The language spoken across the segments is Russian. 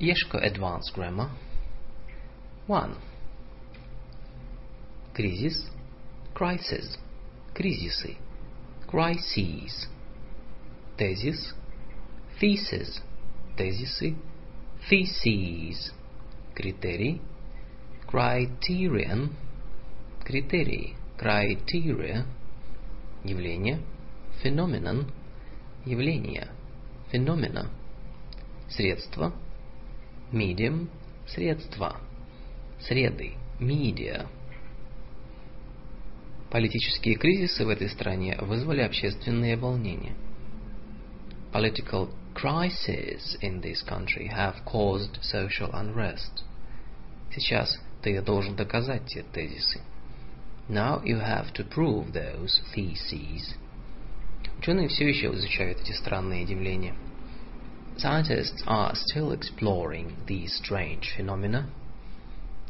Yeshko Advanced Grammar. 1. Кризис, crisis, кризисы, crises. Тезис, thesis, тезисы, theses. Критерий, criterion, критерии, criteria. Явление, phenomenon, явление, phenomena. Средство, medium, средства, среды, media. Политические кризисы в этой стране вызвали общественные волнения. Political crises in this country have caused social unrest. Сейчас ты должен доказать те тезисы. Now you have to prove those theses. Ученые все еще изучают эти странные явления. Scientists are still exploring these strange phenomena.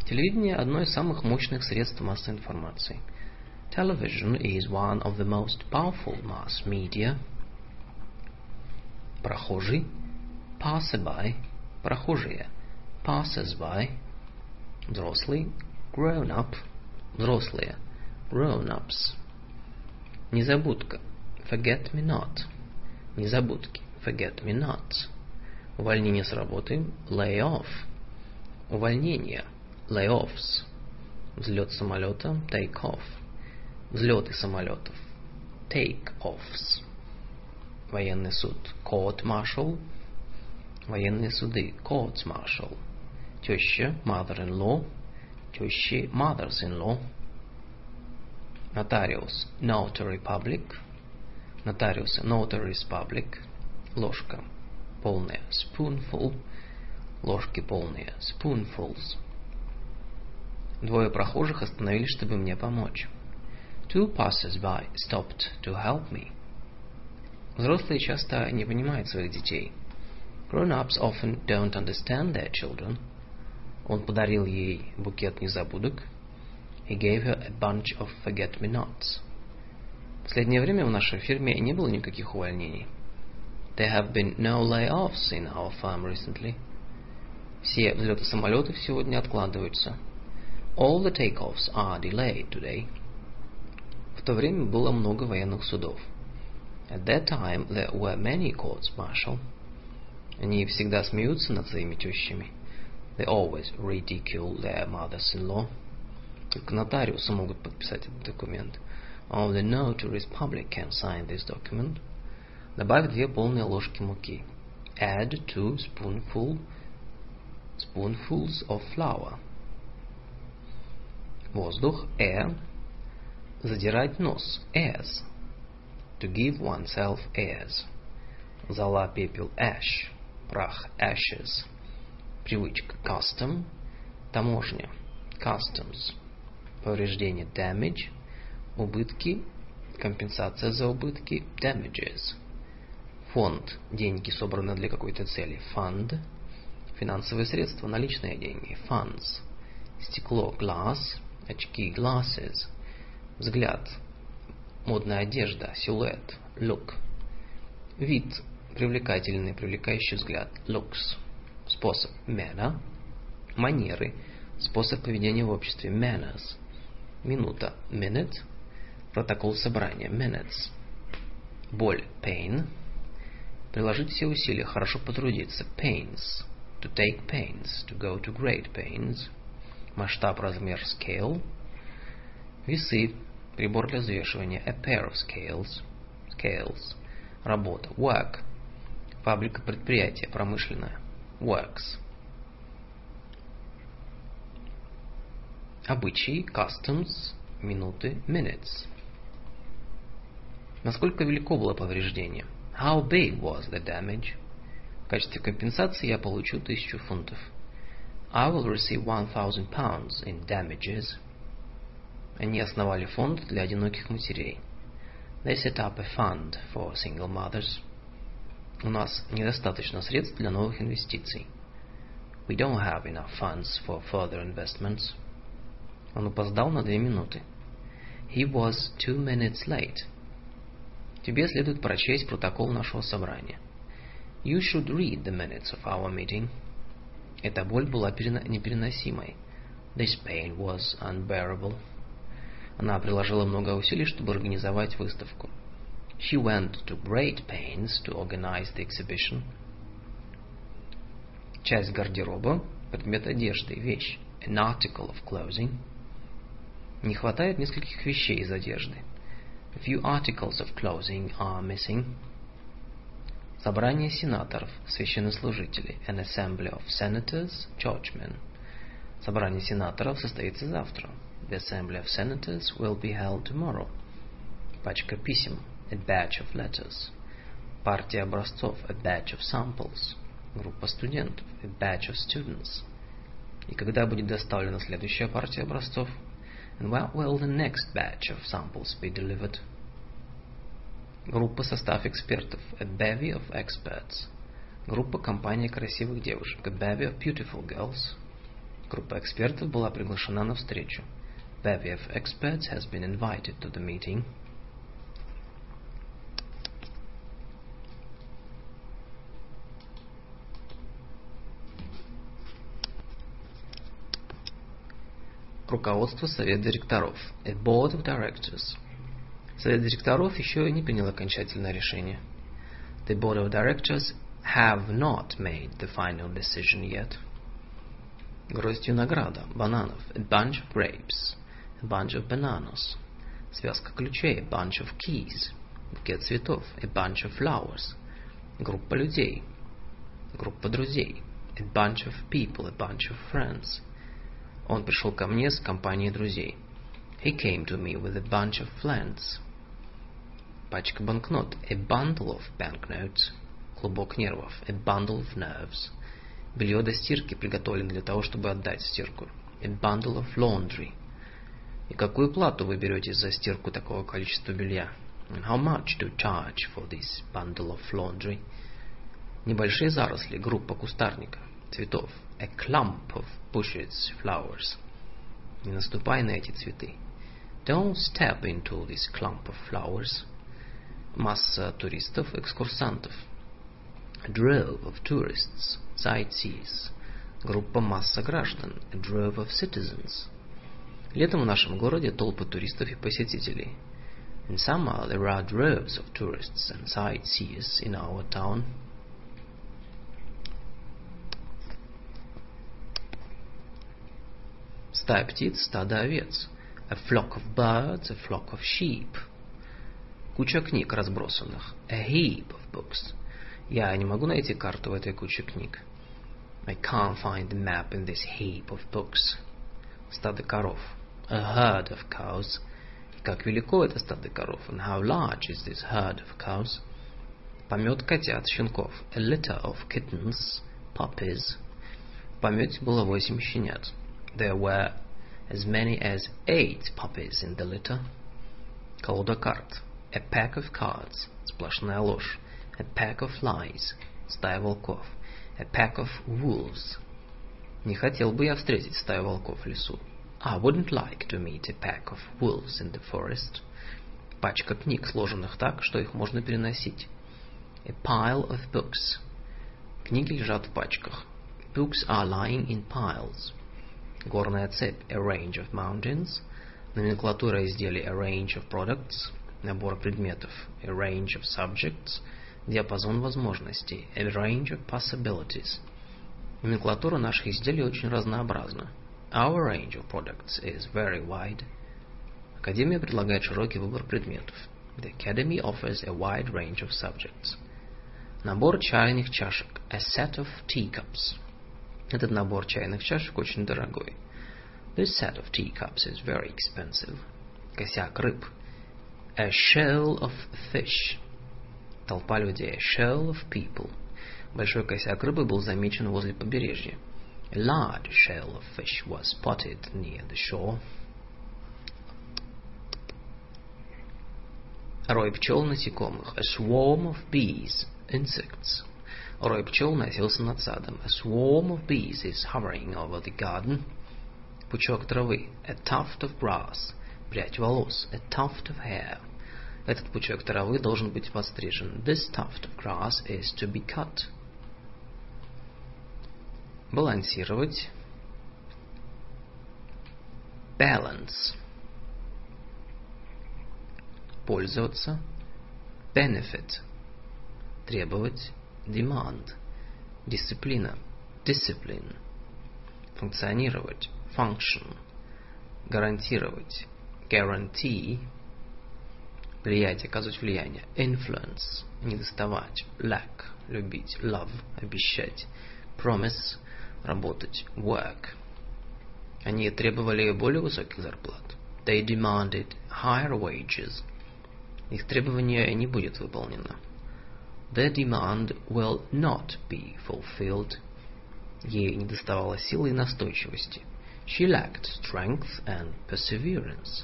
Телевидение – одно из самых мощных средств массовой информации. Television is one of the most powerful mass media. Прохожий – passerby, прохожие – passers-by. Взрослый – grown-up, взрослые – grown-ups. Незабудка – forget me not. Незабудки. Forget me not. Увольнение с работы. Lay off. Увольнение. Layoffs. Взлет самолета. Take off. Взлеты самолетов. Take offs. Военный суд. Court martial. Военные суды. Courts martial. Теща. Mother-in-law. Тещи. Mothers-in-law. Нотариус. Notary public нотариуса notary's public, ложка полная, spoonful, ложки полные, spoonfuls. Двое прохожих остановились, чтобы мне помочь. Two passers-by stopped to help me. Взрослые часто не понимают своих детей. Grown-ups often don't understand their children. Он подарил ей букет незабудок. He gave her a bunch of forget-me-nots. В последнее время в нашей фирме не было никаких увольнений. There have been no layoffs in our firm recently. Все взлеты самолетов сегодня откладываются. All the takeoffs are delayed today. В то время было много военных судов. At that time there were many courts martial. Они всегда смеются над своими тещами. They always ridicule their mothers-in-law. Только нотариусы могут подписать этот документ. Only notary's public can sign this document. Добавь две полные ложки муки. Add two spoonful, spoonfuls of flour. Воздух, air. Задирать нос, airs. To give oneself airs. Зола, пепел, ash. Прах, ashes. Привычка, custom. Таможня, customs. Повреждение, damage. убытки, компенсация за убытки, damages. Фонд – деньги, собранные для какой-то цели, fund. Финансовые средства – наличные деньги, funds. Стекло – glass, очки – glasses. Взгляд – модная одежда, силуэт, look. Вид – привлекательный, привлекающий взгляд, looks. Способ – manner. Манеры – способ поведения в обществе, manners. Минута – minute – Протокол собрания. Minutes. Боль. Pain. Приложить все усилия. Хорошо потрудиться. Pains. To take pains. To go to great pains. Масштаб, размер. Scale. Весы. Прибор для взвешивания. A pair of scales. Scales. Работа. Work. Фабрика, предприятие, промышленное. Works. Обычаи. Customs. Минуты. Minutes. Насколько велико было повреждение? How big was the damage? В качестве компенсации я получу тысячу фунтов. I will receive 1000 pounds in damages. Они основали фонд для одиноких матерей. They set up a fund for single mothers. У нас недостаточно средств для новых инвестиций. We don't have enough funds for further investments. Он опоздал на две минуты. He was two minutes late. Тебе следует прочесть протокол нашего собрания. You should read the minutes of our meeting. Эта боль была непереносимой. This pain was unbearable. Она приложила много усилий, чтобы организовать выставку. She went to great pains to organize the exhibition. Часть гардероба – предмет одежды, вещь. An article of clothing. Не хватает нескольких вещей из одежды. A few articles of clothing are missing. Собрание сенаторов, священнослужителей. An assembly of senators, churchmen. Собрание сенаторов состоится завтра. The assembly of senators will be held tomorrow. Пачка писем. A batch of letters. Партия образцов. A batch of samples. Группа студентов. A batch of students. И когда будет доставлена следующая партия образцов? And when will the next batch of samples be delivered? Группа состав экспертов. A bevy of experts. Группа компания красивых девушек. A bevy of beautiful girls. Группа экспертов была приглашена на встречу. Bevy of experts has been invited to the meeting. Руководство Совет директоров. A board of directors. Совет директоров еще не принял окончательное решение. The board of directors have not made the final decision yet. Гроздь винограда, бананов, a bunch of grapes, a bunch of bananas. Связка ключей, a bunch of keys. Букет цветов, a bunch of flowers. Группа людей, группа друзей, a bunch of people, a bunch of friends. Он пришел ко мне с компанией друзей. He came to me with a bunch of friends. Пачка банкнот, a bundle of banknotes. Клубок нервов, a bundle of nerves. Белье до стирки приготовлено для того, чтобы отдать стирку. A bundle of laundry. И какую плату вы берете за стирку такого количества белья? And how much to charge for this bundle of laundry? Небольшие заросли, группа кустарника, цветов. A clump of bushes, flowers. Не наступай на эти цветы. Don't step into this clump of flowers. Масса туристов, экскурсантов. A drove of tourists, sightseers. Группа масса граждан. A drove of citizens. Летом в нашем городе толпы туристов и посетителей. In summer there are droves of tourists and sightseers in our town. Стая птиц, стадо овец. A flock of birds, a flock of sheep. Куча книг разбросанных. A heap of books. Я не могу найти карту в этой куче книг. I can't find the map in this heap of books. Стадо коров. A herd of cows. И как велико это стадо коров? And how large is this herd of cows? Помет котят, щенков. A litter of kittens, puppies. В помете было восемь щенят. There were as many as eight puppies in the litter. Колода карт. A pack of cards. Сплошная ложь. A pack of lies. Стая волков. A pack of wolves. Не хотел бы я встретить стаю волков в лесу. I wouldn't like to meet a pack of wolves in the forest. Пачка книг, сложенных так, что их можно переносить. A pile of books. Книги лежат в пачках. Books are lying in piles. Горная цепь. A range of mountains. Номенклатура изделий. A range of products. Набор предметов. A range of subjects. Диапазон возможностей. A range of possibilities. Номенклатура наших изделий очень разнообразна. Our range of products is very wide. Академия предлагает широкий выбор предметов. The Academy offers a wide range of subjects. Набор чайных чашек. A set of teacups. Этот набор чайных чашек очень дорогой. This set of teacups is very expensive. Косяк рыб. A shell of fish. Толпа людей. A shell of people. Большой косяк рыбы был замечен возле побережья. A large shell of fish was spotted near the shore. Рой пчел насекомых. A swarm of bees. Insects. Рой пчел носился над садом. A swarm of bees is hovering over the garden. Пучок травы. A tuft of grass. Прядь волос. A tuft of hair. Этот пучок травы должен быть подстрижен. This tuft of grass is to be cut. балансировать, balance, пользоваться, benefit, требовать, demand, дисциплина, discipline, функционировать, function, гарантировать, guarantee, влиять, оказывать влияние, influence, недоставать, lack, любить, love, обещать, promise, работать, work. Они требовали более высоких зарплат. They demanded higher wages. Их требование не будет выполнено. Their demand will not be fulfilled. Ей недоставало силы и настойчивости. She lacked strength and perseverance.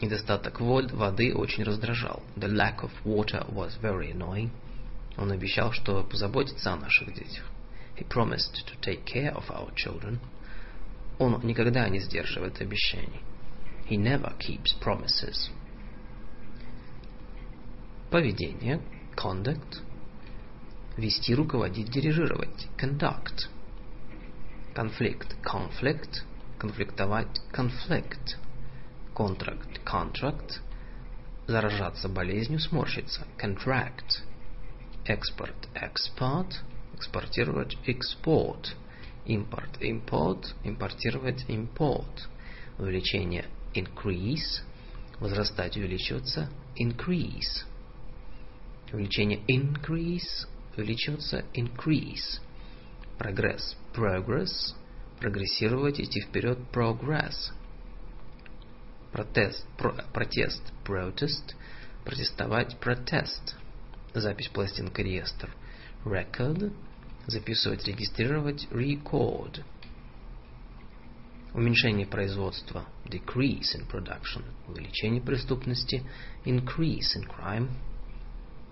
Недостаток вод, воды очень раздражал. The lack of water was very annoying. Он обещал, что позаботится о наших детях. He promised to take care of our children. Он никогда не сдерживает обещаний. He never keeps promises. Поведение, conduct. Вести, руководить, дирижировать, conduct. Конфликт, conflict. Конфликтовать, conflict. Контракт, contract. Заражаться болезнью, сморщиться, contract. Экспорт, export. Экспортировать, export. Импорт, import. Импортировать, import. Увеличение, increase. Возрастать, увеличиваться, increase. Увеличение increase, увеличиваться increase. Прогресс, progress. Прогрессировать, идти вперед, progress протест, про, протест, protest, протестовать, protest, запись пластинка реестр, record, записывать, регистрировать, record, уменьшение производства, decrease in production, увеличение преступности, increase in crime.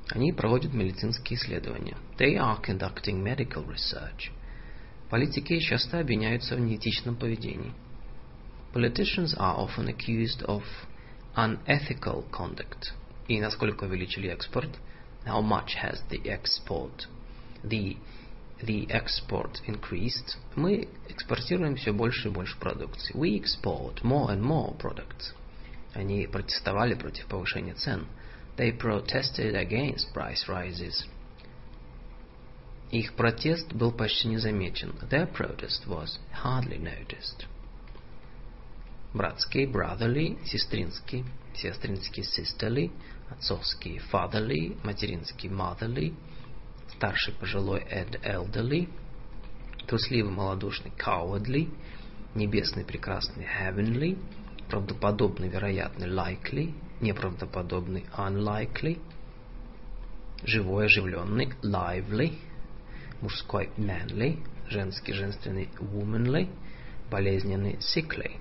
Они проводят медицинские исследования. They are conducting medical research. Политики часто обвиняются в неэтичном поведении. Politicians are often accused of unethical conduct. И насколько увеличили экспорт? How much has the export? The, the export increased. Мы экспортируем все больше и больше продукции. We export more and more products. Они протестовали против повышения цен. They protested against price rises. Их протест был почти не замечен. Their protest was hardly noticed. братский, brotherly, сестринский, сестринский, sisterly, отцовский, fatherly, материнский, motherly, старший, пожилой, ed, elderly, трусливый, малодушный, cowardly, небесный, прекрасный, heavenly, правдоподобный, вероятный, likely, неправдоподобный, unlikely, живой, оживленный, lively, мужской, manly, женский, женственный, womanly, болезненный, sickly.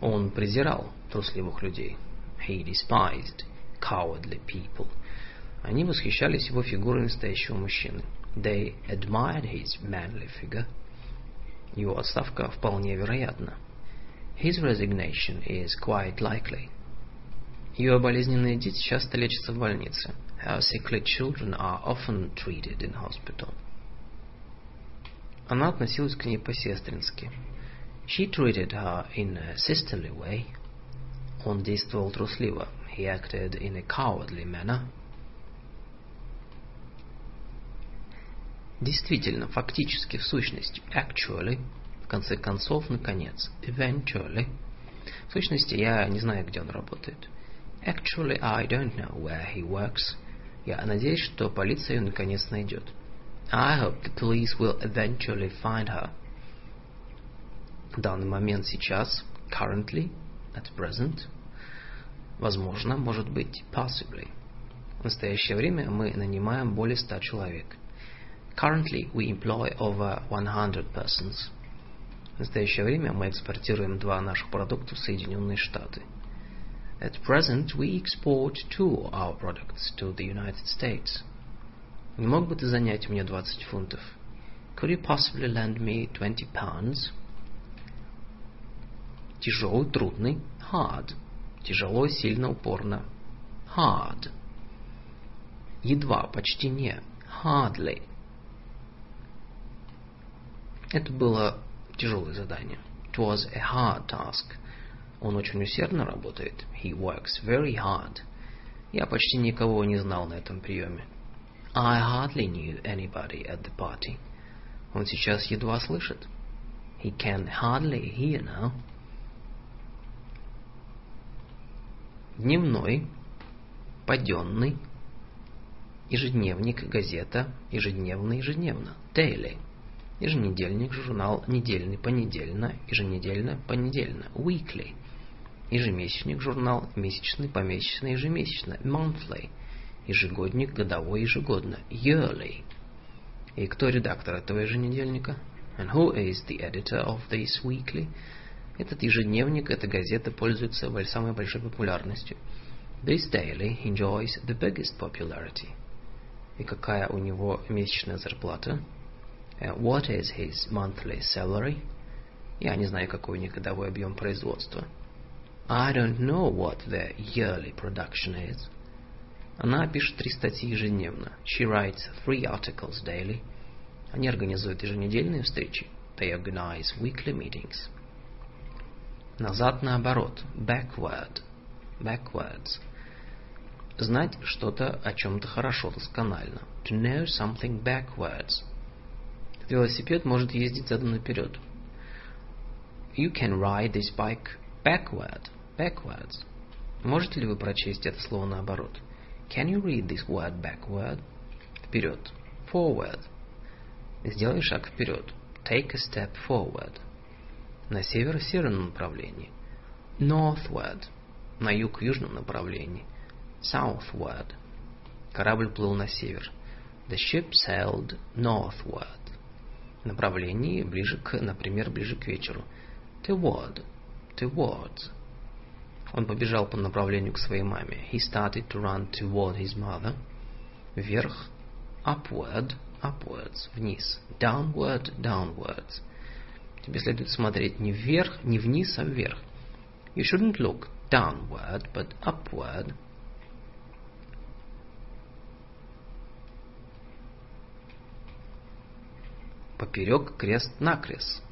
Он презирал трусливых людей. He despised cowardly people. Они восхищались его фигурой настоящего мужчины. They admired his manly figure. Его отставка вполне вероятна. His resignation is quite likely. Ее болезненные дети часто лечатся в больнице. Her sickly children are often treated in hospital. Она относилась к ней по-сестрински. She treated her in a sisterly way. Он действовал трусливо. He acted in a cowardly manner. Действительно, фактически, в сущности, actually, в конце концов, наконец, eventually. В сущности, я не знаю, где он работает. Actually, I don't know where he works. Я надеюсь, что полиция ее наконец найдет. I hope the police will eventually find her. в данный момент сейчас, currently, at present, возможно, может быть, possibly. В настоящее время мы нанимаем более 100 человек. Currently, we employ over 100 persons. В настоящее время мы экспортируем два наших продукта в Соединенные Штаты. At present, we export two our products to the United States. Не мог бы ты занять мне 20 фунтов? Could you possibly lend me 20 pounds? Тяжелый, трудный. Hard. Тяжело, сильно, упорно. Hard. Едва, почти не. Hardly. Это было тяжелое задание. It was a hard task. Он очень усердно работает. He works very hard. Я почти никого не знал на этом приеме. I hardly knew anybody at the party. Он сейчас едва слышит. He can hardly hear now. Дневной, паденный, ежедневник, газета, ежедневно, ежедневно, daily. Еженедельник, журнал, недельный, понедельно, еженедельно, понедельно, weekly. Ежемесячник, журнал, месячный, помесячно, ежемесячно, monthly. Ежегодник, годовой, ежегодно, yearly. И кто редактор этого еженедельника? And who is the editor of this weekly? Этот ежедневник, эта газета пользуется самой большой популярностью. This daily enjoys the biggest popularity. И какая у него месячная зарплата? What is his monthly salary? Я не знаю, какой у них годовой объем производства. I don't know what their yearly production is. Она пишет три статьи ежедневно. She writes three articles daily. Они организуют еженедельные встречи. They organize weekly meetings. Назад наоборот. Backward. Backwards. Знать что-то о чем-то хорошо, досконально. To know something backwards. Велосипед может ездить задом наперед. You can ride this bike backward. Backwards. Можете ли вы прочесть это слово наоборот? Can you read this word backward? Вперед. Forward. Сделай шаг вперед. Take a step forward. На север в северном направлении. Northward. На юг в южном направлении. Southward. Корабль плыл на север. The ship sailed northward направлении, ближе к, например, ближе к вечеру. Toward. Towards. Он побежал по направлению к своей маме. He started to run toward his mother. Вверх. Upward. Upwards. Вниз. Downward. Downwards. Тебе следует смотреть не вверх, не вниз, а вверх. You shouldn't look downward, but upward. поперек крест-накрест.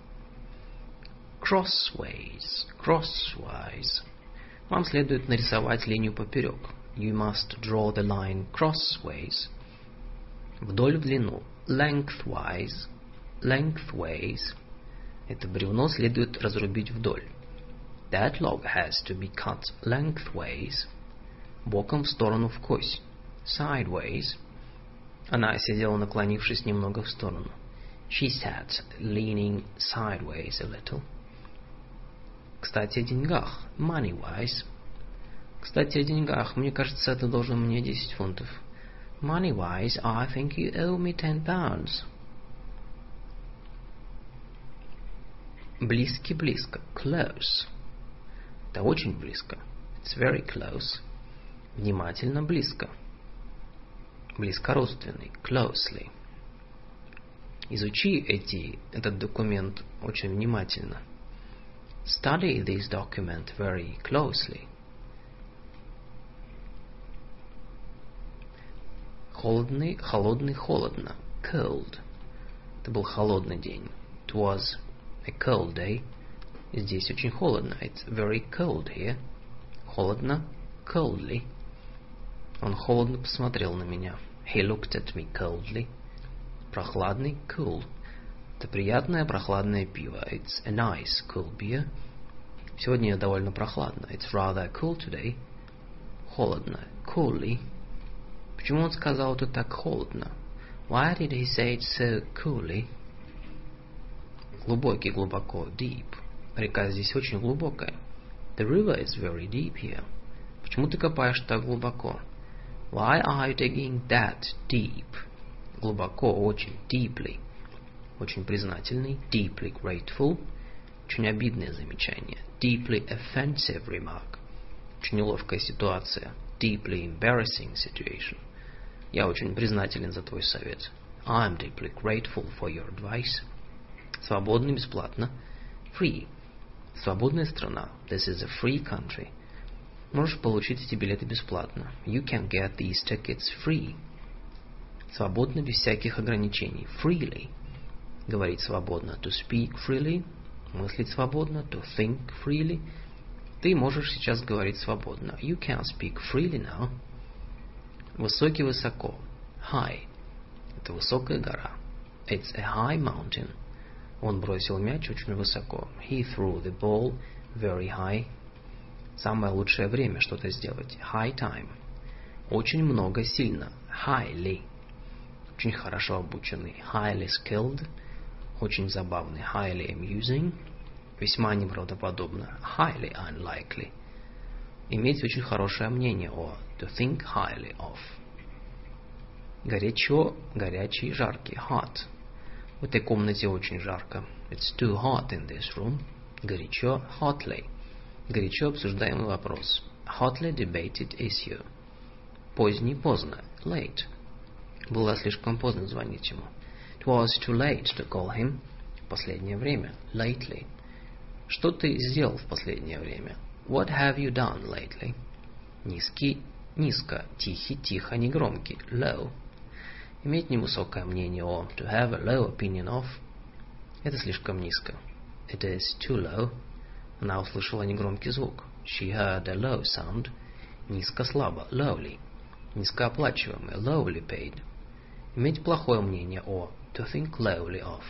Crossways, crosswise. Вам следует нарисовать линию поперек. You must draw the line crossways. Вдоль в длину. Lengthwise, lengthways. Это бревно следует разрубить вдоль. That log has to be cut lengthways. Боком в сторону в кость. Sideways. Она сидела, наклонившись немного в сторону. She sat, leaning sideways a little. Кстати, о деньгах. Money-wise. Кстати, о деньгах. Мне кажется, ты должен мне 10 фунтов. Money-wise, I think you owe me 10 pounds. Близки-близко. Close. Это очень близко. It's very close. Внимательно близко. Близко родственный. Closely. Изучи эти, этот документ очень внимательно. Study this document very closely. Холодный, холодный, холодно. Cold. Это был холодный день. It was a cold day. Здесь очень холодно. It's very cold here. Холодно. Coldly. Он холодно посмотрел на меня. He looked at me coldly. Прохладный cool. Это приятное прохладное пиво. It's a nice cool beer. Сегодня довольно прохладно. It's rather cool today. Холодно. Coolly. Почему он сказал это так холодно? Why did he say it so coolly? Глубокий, глубоко. Deep. Река здесь очень глубокая. The river is very deep here. Почему ты копаешь так глубоко? Why are you digging that deep? глубоко, очень, deeply, очень признательный, deeply grateful, очень обидное замечание, deeply offensive remark, очень неловкая ситуация, deeply embarrassing situation. Я очень признателен за твой совет. I'm deeply grateful for your advice. Свободно, бесплатно. Free. Свободная страна. This is a free country. Можешь получить эти билеты бесплатно. You can get these tickets free свободно, без всяких ограничений. Freely. Говорить свободно, to speak freely, мыслить свободно, to think freely. Ты можешь сейчас говорить свободно. You can speak freely now. Высокий высоко. High. Это высокая гора. It's a high mountain. Он бросил мяч очень высоко. He threw the ball very high. Самое лучшее время что-то сделать. High time. Очень много сильно. Highly. Очень хорошо обученный. Highly skilled. Очень забавный. Highly amusing. Весьма неправдоподобно. Highly unlikely. Иметь очень хорошее мнение о. To think highly of. Горячо, горячий, жаркий. Hot. В этой комнате очень жарко. It's too hot in this room. Горячо, hotly. Горячо обсуждаемый вопрос. Hotly debated issue. Поздний, поздно. Late. Было слишком поздно звонить ему. Was too late to call him. Последнее время. Lately. Что ты сделал в последнее время? What have you done lately? Низкий, низко, тихий, тихо, негромкий. Low. Иметь невысокое мнение о. To have a low opinion of. Это слишком низко. It is too low. Она услышала негромкий звук. She heard a low sound. Низко, слабо. Lowly. Низкооплачиваемый. Lowly paid. Иметь плохое мнение о. To think lowly of.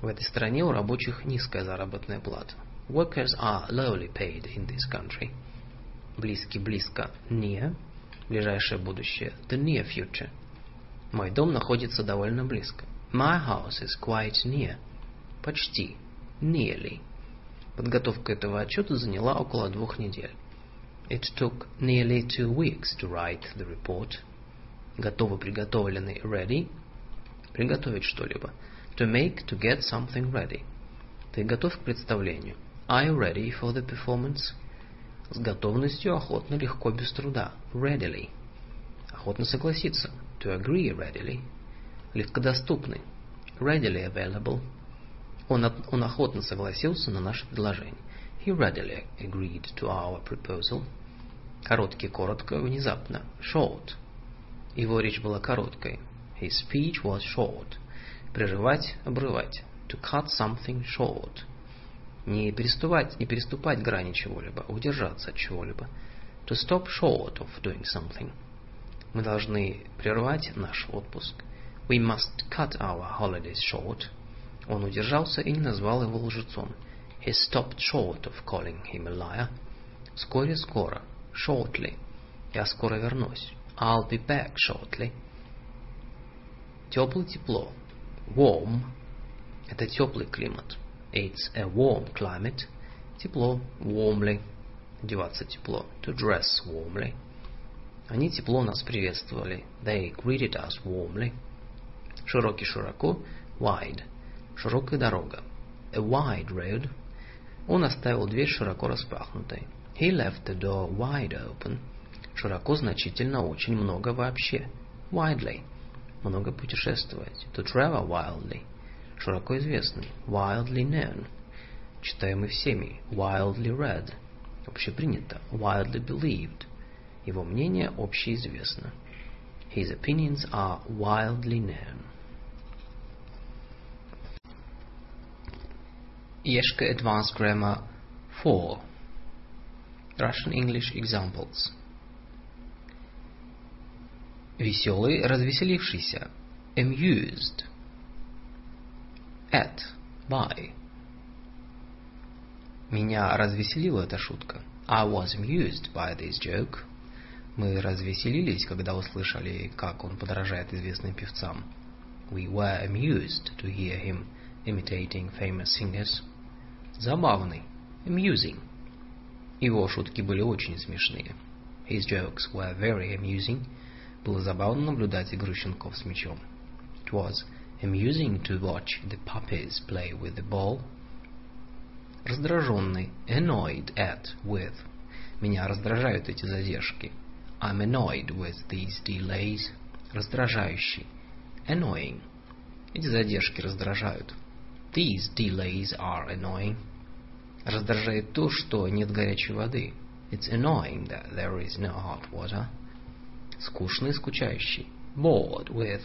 В этой стране у рабочих низкая заработная плата. Workers are lowly paid in this country. Близкий, близко. Near. Ближайшее будущее. The near future. Мой дом находится довольно близко. My house is quite near. Почти. Nearly. Подготовка этого отчета заняла около двух недель. It took nearly two weeks to write the report. Готово, приготовленный, ready. Приготовить что-либо. To make, to get something ready. Ты готов к представлению? Are you ready for the performance? С готовностью, охотно, легко, без труда. Readily. Охотно согласиться. To agree readily. Легкодоступный. Readily available. Он, он охотно согласился на наше предложение. He readily agreed to our proposal. Короткий, коротко, внезапно. Short. Его речь была короткой. His speech was short. Прерывать, обрывать. To cut something short. Не переступать, не переступать грани чего-либо, удержаться от чего-либо. To stop short of doing something. Мы должны прервать наш отпуск. We must cut our holidays short. Он удержался и не назвал его лжецом. He stopped short of calling him a liar. Вскоре, скоро. Shortly. Я скоро вернусь. I'll be back shortly. Теплый, тепло. Warm. Это теплый климат. It's a warm climate. Тепло. Warmly. Одеваться тепло. To dress warmly. Они тепло нас приветствовали. They greeted us warmly. Широкий широко. Wide. Широкая дорога. A wide road. Он оставил дверь широко распахнутой. He left the door wide open. Широко значительно очень много вообще. Widely. Много путешествовать. To travel wildly. Широко известный. Wildly known. Читаемый всеми. Wildly read. Общепринято. Widely believed. Его мнение общеизвестно. His opinions are wildly known. Yeshka Advanced Grammar 4 Russian English Examples Веселый, развеселившийся. Amused. At. By. Меня развеселила эта шутка. I was amused by this joke. Мы развеселились, когда услышали, как он подражает известным певцам. We were amused to hear him imitating famous singers. Забавный. Amusing. Его шутки были очень смешные. His jokes were very amusing. Было забавно наблюдать игру щенков с мячом. It was amusing to watch the puppies play with the ball. Раздраженный. Annoyed at, with. Меня раздражают эти задержки. I'm annoyed with these delays. Раздражающий. Annoying. Эти задержки раздражают. These delays are annoying. Раздражает то, что нет горячей воды. It's annoying that there is no hot water. Скучный, скучающий. Bored with.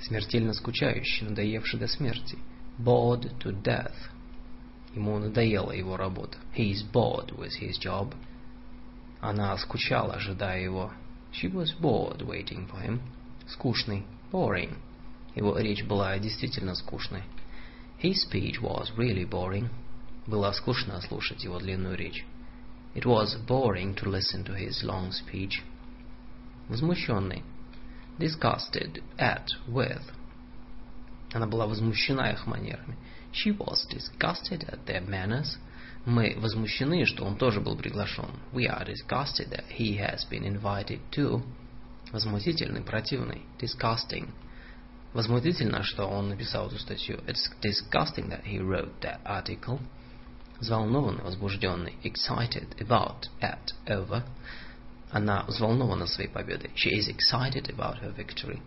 Смертельно скучающий, надоевший до смерти. Bored to death. Ему надоела его работа. He is bored with his job. Она скучала, ожидая его. She was bored waiting for him. Скучный. Boring. Его речь была действительно скучной. His speech was really boring. Было скучно слушать его длинную речь. It was boring to listen to his long speech. Возмущенный. Disgusted at with. Она была возмущена их манерами. She was disgusted at their manners. Мы возмущены, что он тоже был приглашен. We are disgusted that he has been invited too. Возмутительный, противный. Disgusting. Возмутительно, что он написал эту статью. It's disgusting that he wrote that article. Взволнованный, возбужденный. Excited about, at, over. Она взволнована своей победой. She is excited about her victory.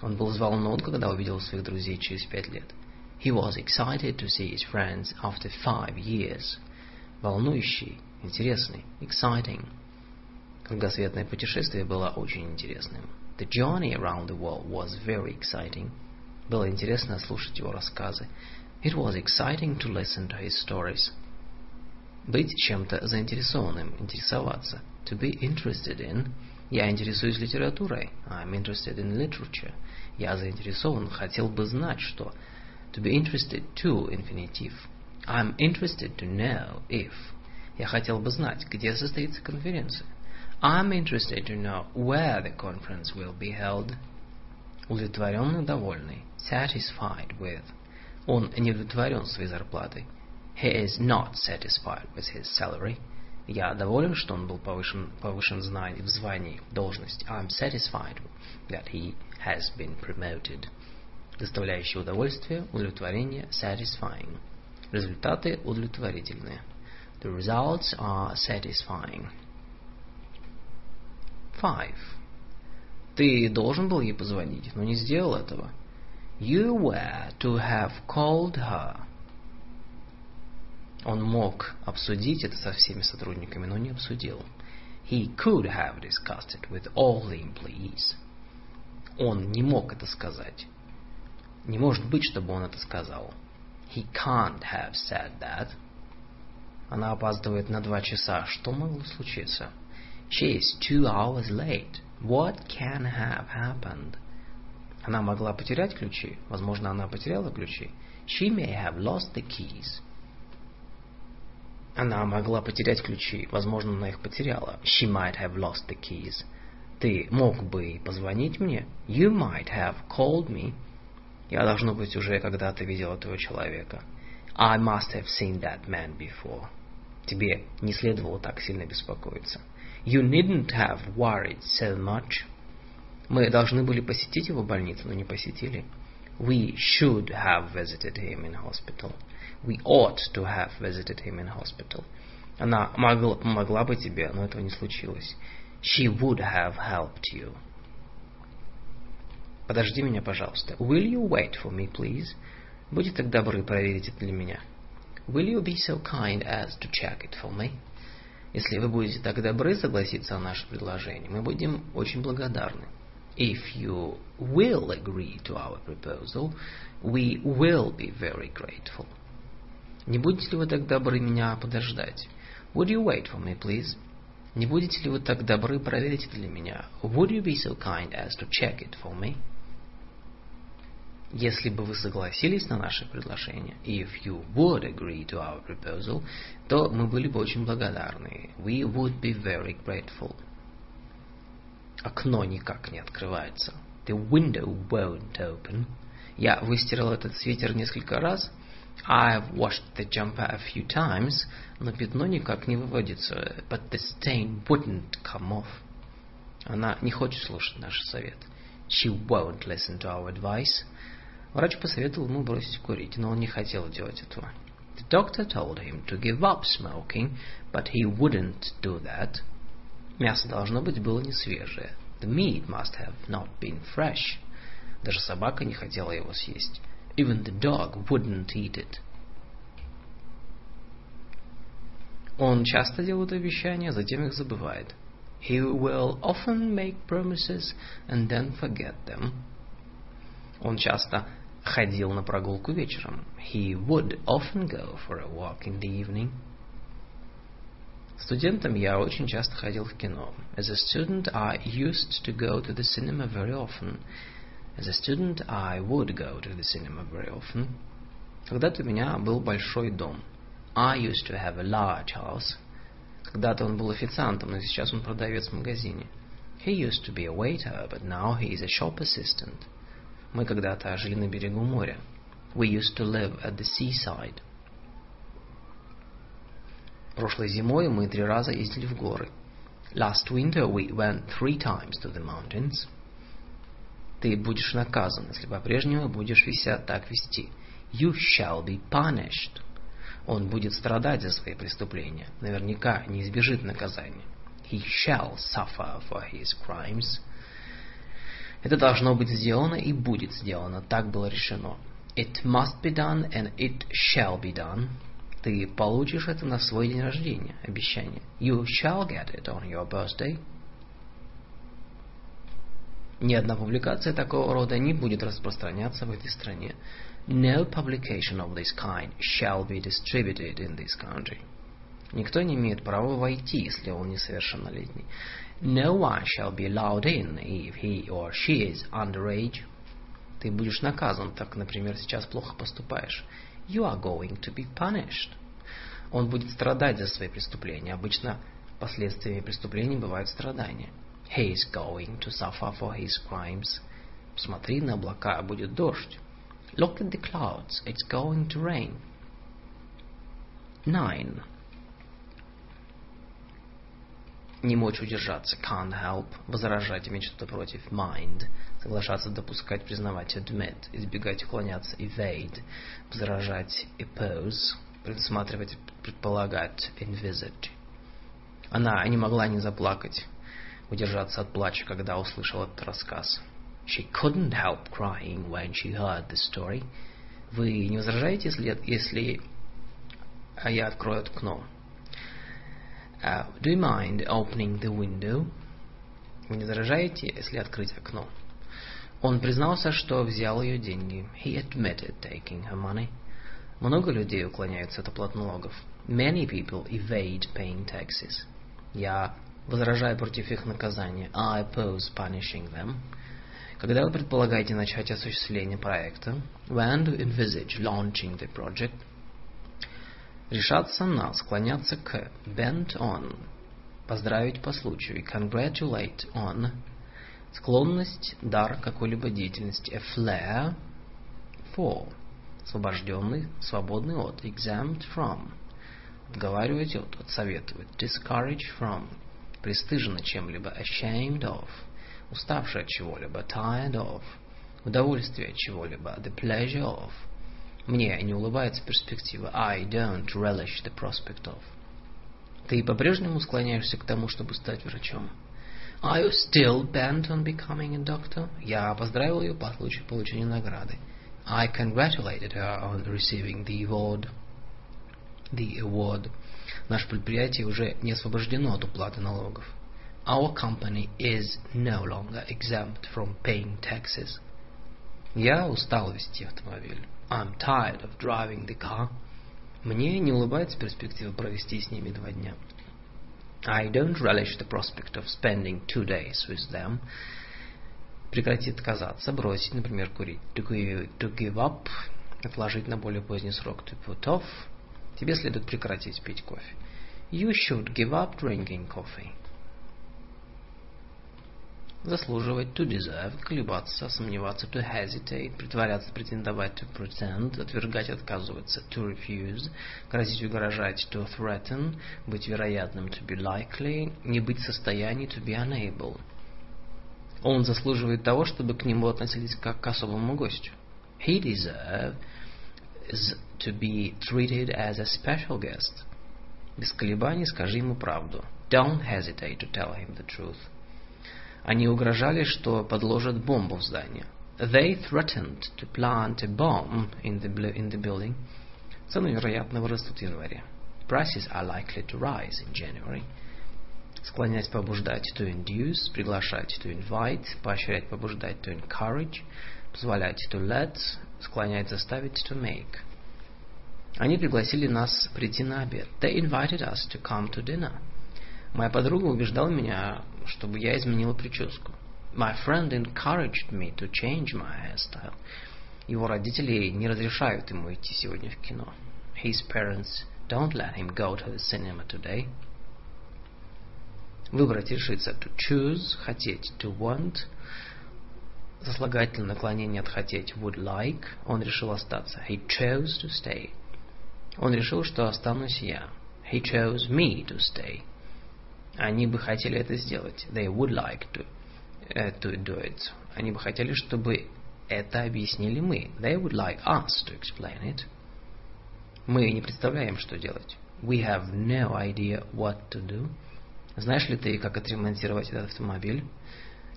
Он был взволнован, когда увидел своих друзей через пять лет. He was excited to see his friends after five years. Волнующий, интересный, exciting. Кругосветное путешествие было очень интересным. The journey around the world was very exciting. Было интересно слушать его рассказы. It was exciting to listen to his stories. Быть чем-то заинтересованным, интересоваться. To be interested in. Я интересуюсь литературой. I'm interested in literature. Я заинтересован, хотел бы знать, что. To be interested to infinitive. I'm interested to know if. Я хотел бы знать, где состоится конференция. I'm interested to know where the conference will be held. Удовлетворенный, довольный. Satisfied with. Он не удовлетворен своей зарплатой. He is not satisfied with his salary. Я доволен, что он был повышен, повышен в звании, в должности. I'm satisfied that he has been promoted. Доставляющий удовольствие, удовлетворение, satisfying. Результаты удовлетворительные. The results are satisfying. Five. Ты должен был ей позвонить, но не сделал этого. You were to have called her. Он мог обсудить это со всеми сотрудниками, но не обсудил. He could have discussed it with all the employees. Он не мог это сказать. Не может быть, чтобы он это сказал. He can't have said that. Она опаздывает на два часа. Что могло случиться? She is two hours late. What can have happened? Она могла потерять ключи. Возможно, она потеряла ключи. She may have lost the keys. Она могла потерять ключи. Возможно, она их потеряла. She might have lost the keys. Ты мог бы позвонить мне? You might have called me. Я, должно быть, уже когда-то видел этого человека. I must have seen that man before. Тебе не следовало так сильно беспокоиться. You needn't have worried so much. Мы должны были посетить его в больнице, но не посетили. We should have visited him in hospital. We ought to have visited him in hospital. Она могла, помогла бы тебе, но этого не случилось. She would have helped you. Подожди меня, пожалуйста. Will you wait for me, please? Будьте так добры проверить это для меня. Will you be so kind as to check it for me? Если вы будете так добры согласиться на наше предложение, мы будем очень благодарны. If you will agree to our proposal, we will be very grateful. Не будете ли вы так добры меня подождать? Would you wait for me, please? Не будете ли вы так добры проверить это для меня? Would you be so kind as to check it for me? Если бы вы согласились на наше предложение, if you would agree to our proposal, то мы были бы очень благодарны. We would be very grateful. Окно никак не открывается. The window won't open. Я выстирал этот свитер несколько раз. I've washed the jumper a few times, но пятно никак не выводится. But the stain wouldn't come off. Она не хочет слушать наш совет. She won't listen to our advice. Врач посоветовал ему бросить курить, но он не хотел делать этого. The doctor told him to give up smoking, but he wouldn't do that. Мясо должно быть было не свежее. The meat must have not been fresh. Даже собака не хотела его съесть. Even the dog wouldn't eat it. Он часто делает обещания, затем их забывает. He will often make promises and then forget them. Он часто ходил на прогулку вечером. He would often go for a walk in the evening. Студентом я очень часто ходил в кино. As a student, I used to go to the cinema very often. As a student, I would go to the cinema very often. Когда-то у меня был большой дом. I used to have a large house. Когда-то он был официантом, но сейчас он продавец в магазине. He used to be a waiter, but now he is a shop assistant. Мы когда-то жили на берегу моря. We used to live at the seaside. Прошлой зимой мы три раза ездили в горы. Last winter we went three times to the mountains. Ты будешь наказан, если по-прежнему будешь себя так вести. You shall be punished. Он будет страдать за свои преступления. Наверняка не избежит наказания. He shall suffer for his crimes. Это должно быть сделано и будет сделано. Так было решено. It must be done and it shall be done. Ты получишь это на свой день рождения. Обещание. You shall get it on your birthday. Ни одна публикация такого рода не будет распространяться в этой стране. No publication of this kind shall be distributed in this country. Никто не имеет права войти, если он несовершеннолетний. No one shall be allowed in if he or she is underage. Ты будешь наказан, так, например, сейчас плохо поступаешь. You are going to be punished. Он будет страдать за свои преступления. Обычно последствиями преступлений бывают страдания. He is going to suffer for his crimes. Смотри на облака, будет дождь. Look at the clouds, it's going to rain. Nine. не мочь удержаться, can't help, возражать, иметь что-то против, mind, соглашаться, допускать, признавать, admit, избегать, уклоняться, evade, возражать, oppose, предусматривать, предполагать, envisage. Она не могла не заплакать, удержаться от плача, когда услышала этот рассказ. She couldn't help crying when she heard the story. Вы не возражаете, если, если я открою окно? Uh, do you mind opening the window? Вы не возражаете, если открыть окно? Он признался, что взял ее деньги. He admitted taking her money. Много людей уклоняются от оплат налогов. Many people evade paying taxes. Я возражаю против их наказания. I oppose punishing them. Когда вы предполагаете начать осуществление проекта? When do you envisage launching the project? решаться на, склоняться к, bend on, поздравить по случаю, congratulate on, склонность, дар какой-либо деятельности, a flair for, освобожденный, свободный от, exempt from, отговаривать от, отсоветовать, discourage from, пристыженный чем-либо, ashamed of, уставший от чего-либо, tired of, удовольствие от чего-либо, the pleasure of, мне не улыбается перспектива. I don't relish the prospect of. Ты по-прежнему склоняешься к тому, чтобы стать врачом? Are you still bent on becoming a doctor? Я поздравил ее по случаю получения награды. I congratulated her on receiving the award. The award. Наше предприятие уже не освобождено от уплаты налогов. Our company is no longer exempt from paying taxes. Я устал вести автомобиль. I'm tired of driving the car. Мне не улыбается перспектива провести с ними два дня. I don't relish the prospect of spending two days with them. Прекратить отказаться, бросить, например, курить. To give, to give up, отложить на более поздний срок. To put off. Тебе следует прекратить пить кофе. You should give up drinking coffee заслуживать, to deserve, колебаться, сомневаться, to hesitate, притворяться, претендовать, to pretend, отвергать, отказываться, to refuse, грозить, угрожать, to threaten, быть вероятным, to be likely, не быть в состоянии, to be unable. Он заслуживает того, чтобы к нему относились как к особому гостю. He deserves to be treated as a special guest. Без колебаний скажи ему правду. Don't hesitate to tell him the truth. Они угрожали, что подложат бомбу в здание. They threatened to plant a bomb in the, in the building. Цены, вероятно, вырастут в январе. Prices are likely to rise in January. Склонять, побуждать, to induce, приглашать, to invite, поощрять, побуждать, to encourage, позволять to let, склонять заставить to make. Они пригласили нас прийти на обед. They invited us to come to dinner. Моя подруга убеждала меня, чтобы я изменила прическу. My friend encouraged me to change my hairstyle. Его родители не разрешают ему идти сегодня в кино. His parents don't let him go to the cinema today. Выбрать решиться to choose, хотеть to want. Сослагательное наклонение от хотеть would like. Он решил остаться. He chose to stay. Он решил, что останусь я. He chose me to stay. Они бы хотели это сделать. They would like to, uh, to do it. Они бы хотели, чтобы это объяснили мы. They would like us to explain it. Мы не представляем, что делать. We have no idea what to do. Знаешь ли ты, как отремонтировать этот автомобиль?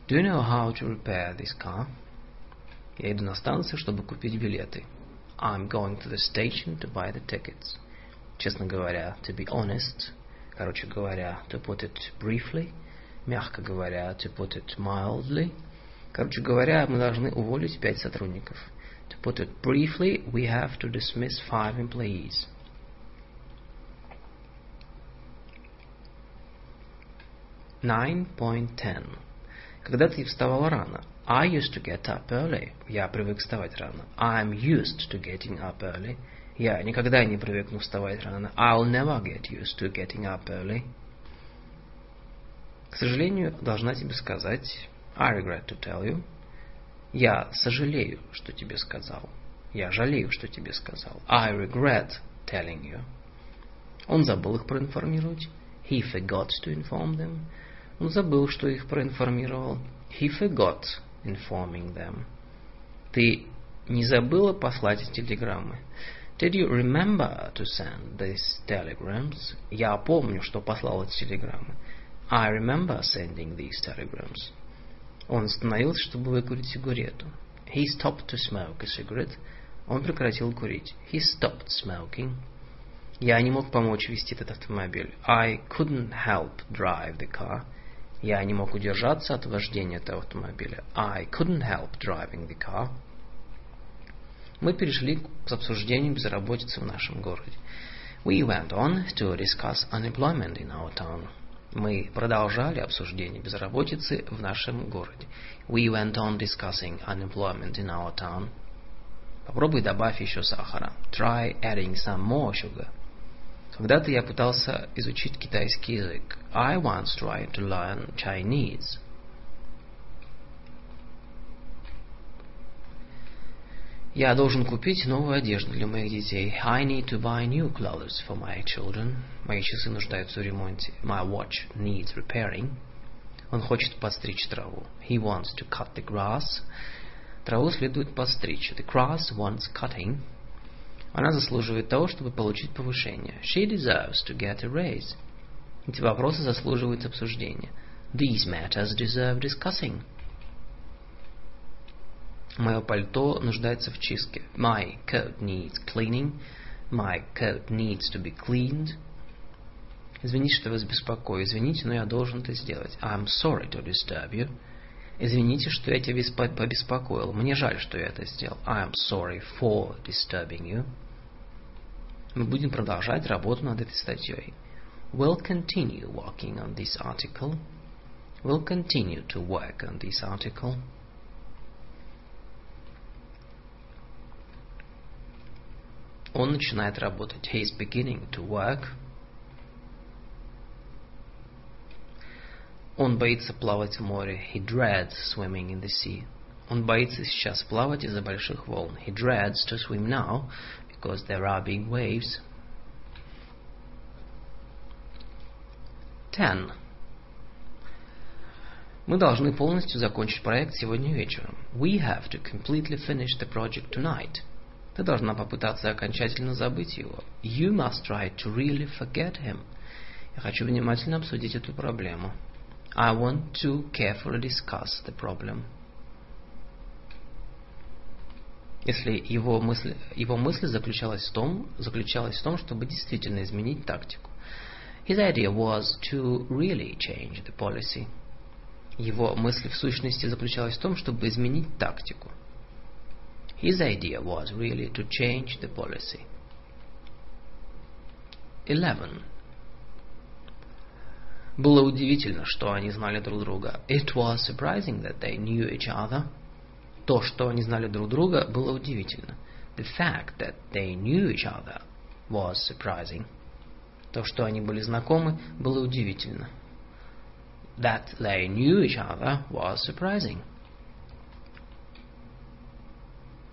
Do you know how to repair this car? Я иду на станцию, чтобы купить билеты. I'm going to the station to buy the tickets. Честно говоря, to be honest, короче говоря, to put it briefly, мягко говоря, to put it mildly. Короче говоря, мы должны уволить пять сотрудников. To put it briefly, we have to dismiss five employees. Nine point ten. Когда ты вставала рано? I used to get up early. Я привык вставать рано. I'm used to getting up early. Я никогда не привыкну вставать рано. I'll never get used to getting up early. К сожалению, должна тебе сказать, I regret to tell you. Я сожалею, что тебе сказал. Я жалею, что тебе сказал. I regret telling you. Он забыл их проинформировать. He forgot to inform them. Он забыл, что их проинформировал. He forgot informing them. Ты не забыла послать телеграммы? Did you remember to send these telegrams? Я помню, что послал эти телеграммы. I remember sending these telegrams. Он остановился, чтобы выкурить сигарету. He stopped to smoke a cigarette. Он прекратил курить. He stopped smoking. Я не мог помочь вести этот автомобиль. I couldn't help drive the car. Я не мог удержаться от вождения этого автомобиля. I couldn't help driving the car. Мы перешли к обсуждению безработицы в нашем городе. We went on to discuss unemployment in our town. Мы продолжали обсуждение безработицы в нашем городе. We went on discussing unemployment in our town. Попробуй добавь еще сахара. Try adding some more sugar. Когда-то я пытался изучить китайский язык. I once tried to learn Chinese. Я должен купить новую одежду для моих детей. I need to buy new clothes for my children. Мои часы нуждаются в ремонте. My watch needs repairing. Он хочет подстричь траву. He wants to cut the grass. Траву следует подстричь. The grass wants cutting. Она заслуживает того, чтобы получить повышение. She deserves to get a raise. Эти вопросы заслуживают обсуждения. These matters deserve discussing. Мое пальто нуждается в чистке. My coat needs cleaning. My coat needs to be cleaned. Извините, что вас беспокою. Извините, но я должен это сделать. I'm sorry to disturb you. Извините, что я тебя побеспокоил. Мне жаль, что я это сделал. I'm sorry for disturbing you. Мы будем продолжать работу над этой статьей. We'll continue working on this article. We'll continue to work on this article. Он начинает работать. He is beginning to work. Он боится плавать в море. He dreads swimming in the sea. Он боится сейчас плавать из-за больших волн. He dreads to swim now because there are big waves. Ten. Мы должны полностью закончить проект сегодня вечером. We have to completely finish the project tonight. Ты должна попытаться окончательно забыть его. You must try to really forget him. Я хочу внимательно обсудить эту проблему. I want to carefully discuss the problem. Если его мысль, его мысль заключалась в том, заключалась в том, чтобы действительно изменить тактику. His idea was to really change the policy. Его мысль в сущности заключалась в том, чтобы изменить тактику. His idea was really to change the policy. 11. Было удивительно, что они знали друг друга. It was surprising that they knew each other. То, что они знали друг друга, было удивительно. The fact that they knew each other was surprising. То, что они были знакомы, было удивительно. That they knew each other was surprising.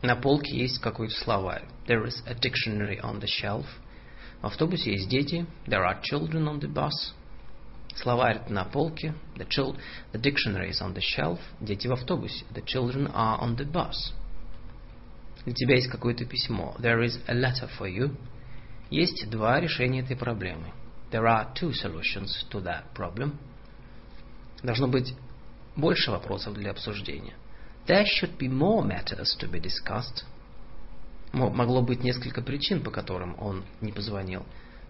На полке есть какой-то словарь. There is a dictionary on the shelf. В автобусе есть дети. There are children on the bus. Словарь на полке. The, child, the dictionary is on the shelf. Дети в автобусе. The children are on the bus. Для тебя есть какое-то письмо. There is a letter for you. Есть два решения этой проблемы. There are two solutions to that problem. Должно быть больше вопросов для обсуждения. There should be more matters to be discussed. Могло быть несколько причин, по которым он не позвонил.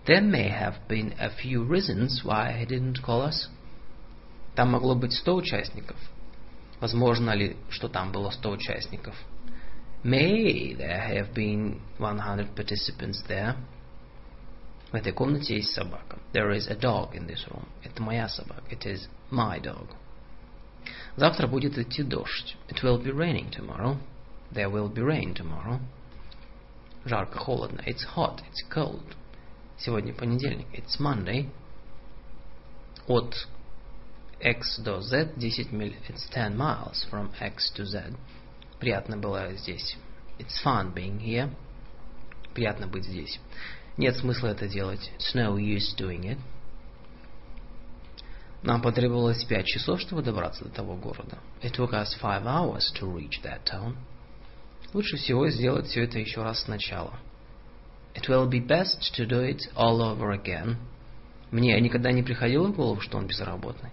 There may have been a few reasons why he didn't call us. Там могло быть сто участников. Возможно ли, что там было сто участников? May there have been 100 participants there. В этой комнате есть собака. There is a dog in this room. Это моя собака. It is my dog. Завтра будет идти дождь. It will be raining tomorrow. There will be rain tomorrow. Жарко, холодно. It's hot. It's cold. Сегодня понедельник. It's Monday. От X до Z 10 миль. It's 10 miles from X to Z. Приятно было здесь. It's fun being here. Приятно быть здесь. Нет смысла это делать. It's no use doing it. Нам потребовалось пять часов, чтобы добраться до того города. It took us five hours to reach that town. Лучше всего сделать все это еще раз сначала. It will be best to do it all over again. Мне никогда не приходило в голову, что он безработный.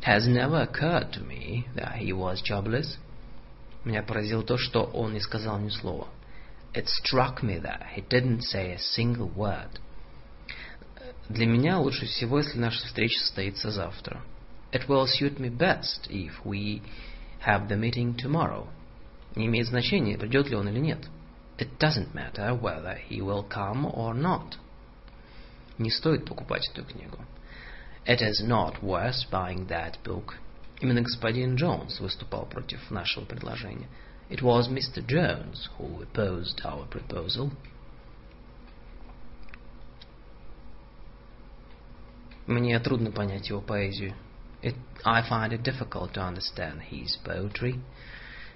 It has never occurred to me that he was jobless. Меня поразило то, что он не сказал ни слова. It struck me that he didn't say a single word. Для меня лучше всего, если наша встреча состоится завтра. It will suit me best if we have the meeting tomorrow. Не имеет значения, придет ли он или нет. It doesn't matter whether he will come or not. Не стоит покупать эту книгу. It is not worth buying that book. Именно господин Джонс выступал против нашего предложения. It was Mr. Jones who opposed our proposal. Мне трудно понять его поэзию. It, I find it difficult to understand his poetry.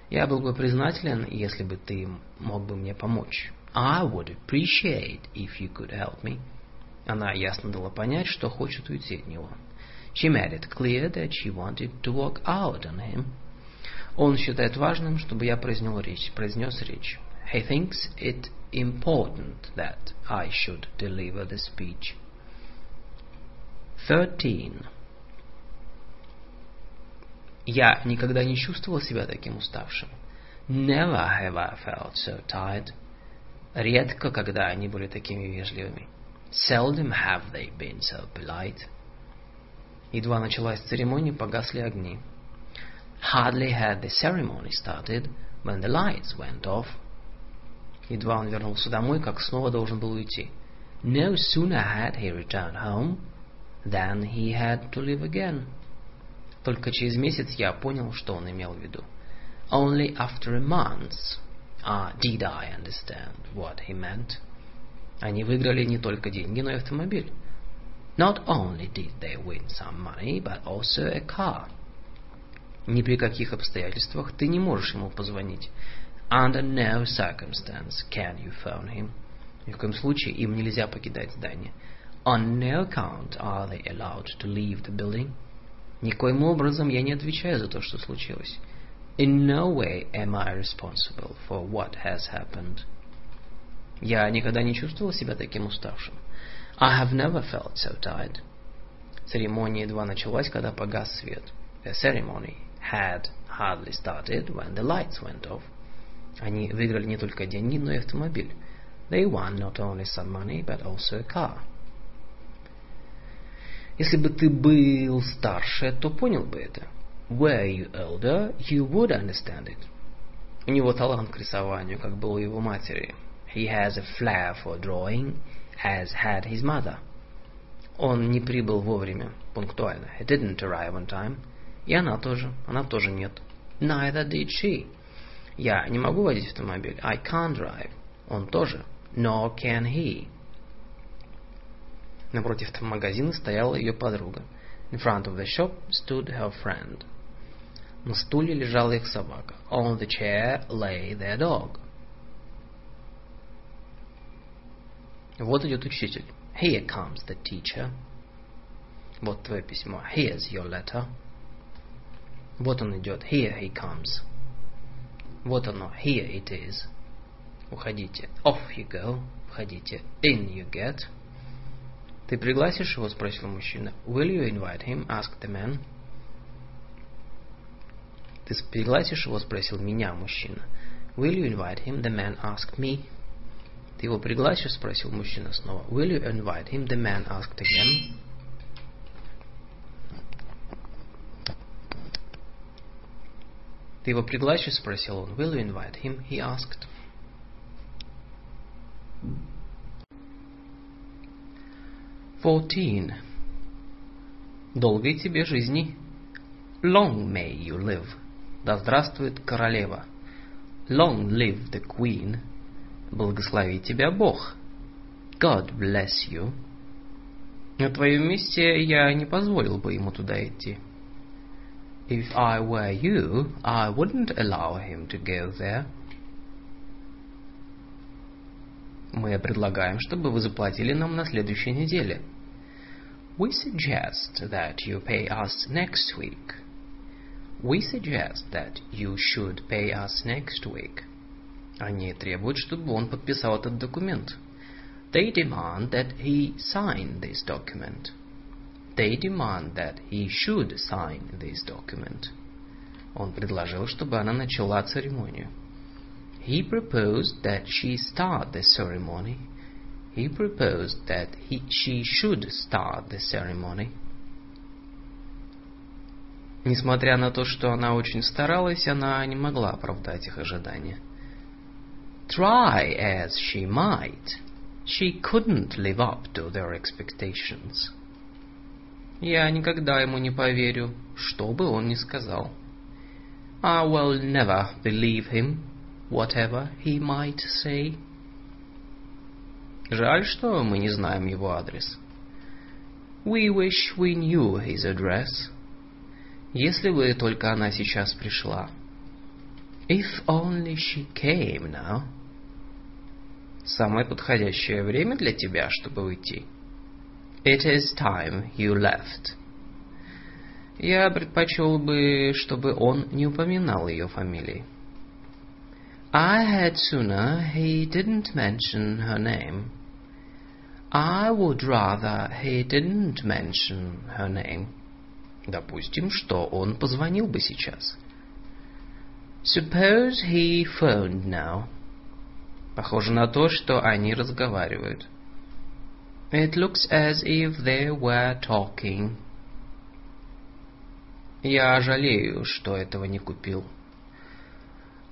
Я был бы признателен, если бы ты мог бы мне помочь. I would appreciate if you could help me. Она ясно дала понять, что хочет уйти от него. She made it clear that she wanted to walk out on him. Он считает важным, чтобы я произнес речь. Произнес речь. He thinks it important that I should deliver the speech. Thirteen. Я никогда не чувствовал себя таким уставшим. Never have I felt so tired. Редко, когда они были такими вежливыми. Seldom have they been so polite. Едва началась церемония, погасли огни. Hardly had the ceremony started when the lights went off. Едва он вернулся домой, как снова должен был уйти. No sooner had he returned home than he had to leave again. Только через месяц я понял, что он имел в виду. Only after a month uh, did I understand what he meant. Они выиграли не только деньги, но и автомобиль. Not only did they win some money, but also a car. Ни при каких обстоятельствах ты не можешь ему позвонить. Under no circumstance can you phone him. Ни в коем случае им нельзя покидать здание. On no account are they allowed to leave the building. Никоим образом я не отвечаю за то, что случилось. In no way am I responsible for what has happened. Я никогда не чувствовал себя таким уставшим. I have never felt so tired. Церемония едва началась, когда погас свет. The ceremony had hardly started when the lights went off. Они выиграли не только деньги, но и автомобиль. They won not only some money, but also a car. Если бы ты был старше, то понял бы это. Were you older, you would understand it. У него талант к рисованию, как был у его матери. He has a flair for drawing, as had his mother. Он не прибыл вовремя, пунктуально. He didn't arrive on time. И она тоже. Она тоже нет. Neither did she. Я не могу водить автомобиль. I can't drive. Он тоже. Nor can he. Напротив магазина стояла ее подруга. In front of the shop stood her friend. На стуле лежала их собака. On the chair lay their dog. Вот идет учитель. Here comes the teacher. Вот твое письмо. Here's your letter. Вот он идет. Here he comes. Вот оно. Here it is. Уходите. Off you go. Входите. In you get. Ты пригласишь его? Спросил мужчина. Will you invite him? Asked the man. Ты пригласишь его? Спросил меня мужчина. Will you invite him? The man asked me. Ты его пригласишь? Спросил мужчина снова. Will you invite him? The man asked again. Ты его пригласишь? Спросил он. Will you invite him? He asked. Fourteen. Долгой тебе жизни. Long may you live. Да здравствует королева. Long live the queen. Благослови тебя Бог. God bless you. На твоем месте я не позволил бы ему туда идти. If I were you, I wouldn't allow him to go there. Мы предлагаем, чтобы вы заплатили нам на следующей неделе. We suggest that you pay us next week. We suggest that you should pay us next week. Они требуют, чтобы он подписал этот документ. They demand that he sign this document. They demand that he should sign this document. Он предложил, чтобы она начала церемонию. He proposed that she start the ceremony. He proposed that he, she should start the ceremony. Несмотря на то, что она очень старалась, она не могла оправдать их ожидания. Try as she might, she couldn't live up to their expectations. Я никогда ему не поверю, что бы он ни сказал. I will never believe him, whatever he might say. Жаль, что мы не знаем его адрес. We wish we knew his address. Если бы только она сейчас пришла. If only she came now. Самое подходящее время для тебя, чтобы уйти. It is time you left. Я предпочел бы, чтобы он не упоминал ее фамилии. I had sooner he didn't mention her name. I would rather he didn't mention her name. Допустим, что он позвонил бы сейчас. Suppose he phoned now. Похоже на то, что они разговаривают. It looks as if they were talking. Я жалею, что этого не купил.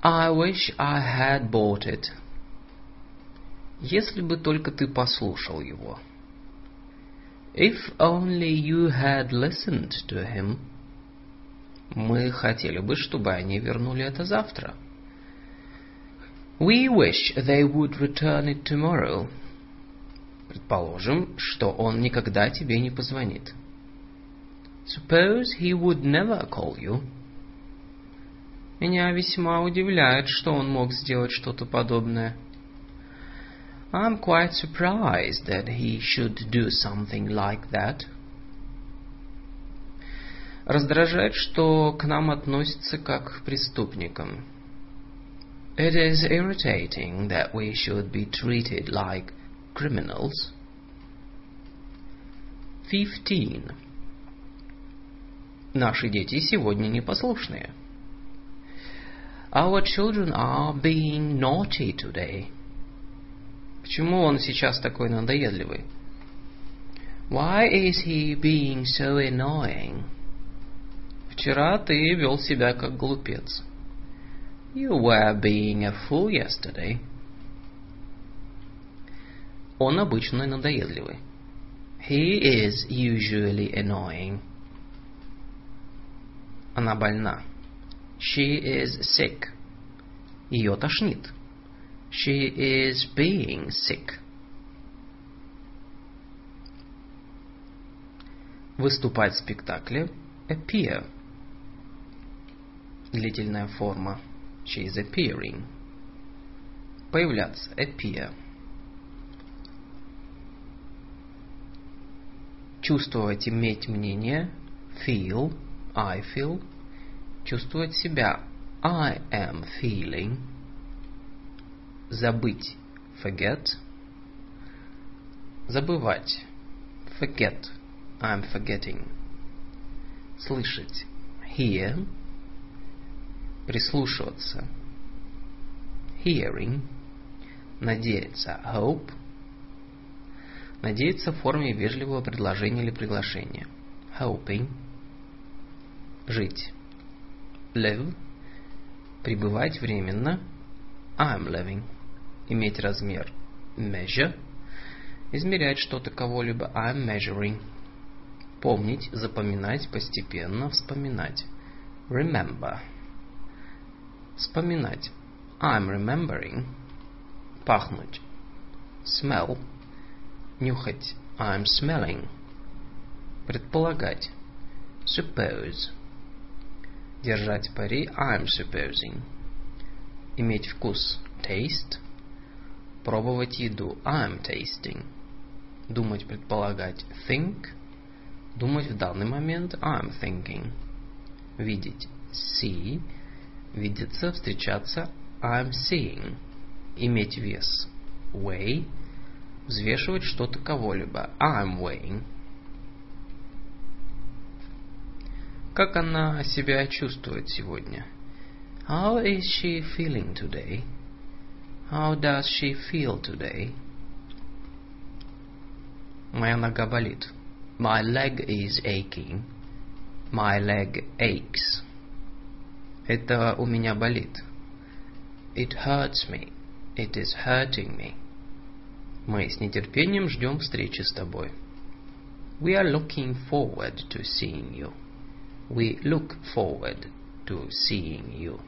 I wish I had bought it. Если бы только ты послушал его. If only you had listened to him. Мы хотели бы, чтобы они вернули это завтра. We wish they would return it tomorrow. Предположим, что он никогда тебе не позвонит. Suppose he would never call you. Меня весьма удивляет, что он мог сделать что-то подобное. I'm quite surprised that he should do something like that. Раздражает, что к нам относятся как к преступникам. It is irritating that we should be treated like criminals. Fifteen. Наши дети сегодня непослушные. Our children are being naughty today. Почему он сейчас такой надоедливый? Why is he being so annoying? Вчера ты вел себя как глупец. You were being a fool yesterday. Он обычно надоедливый. He is usually annoying. Она больна. She is sick. Ее тошнит. She is being sick. Выступать в спектакле. Appear. Длительная форма. She is appearing. Появляться. Appear. Чувствовать, иметь мнение. Feel. I feel. Чувствовать себя. I am feeling. Забыть. Forget. Забывать. Forget. I'm forgetting. Слышать. Hear. Прислушиваться. Hearing. Надеяться. Hope. Надеяться в форме вежливого предложения или приглашения. Hoping. Жить. Live. Пребывать временно. I'm living. Иметь размер. Measure. Измерять что-то кого-либо. I'm measuring. Помнить, запоминать, постепенно вспоминать. Remember. Вспоминать. I'm remembering. Пахнуть. Smell. Нюхать. I'm smelling. Предполагать. Suppose. Держать пари. I'm supposing. Иметь вкус. Taste. Пробовать еду. I'm tasting. Думать, предполагать. Think. Думать в данный момент. I'm thinking. Видеть. See. Видеться, встречаться. I'm seeing. Иметь вес. Weigh. Взвешивать что-то кого-либо. I'm weighing. Как она себя чувствует сегодня? How is she feeling today? How does she feel today? Моя нога болит. My leg is aching. My leg aches. Это у меня болит. It hurts me. It is hurting me. Мы с нетерпением ждем встречи с тобой. We are looking forward to seeing you. We look forward to seeing you.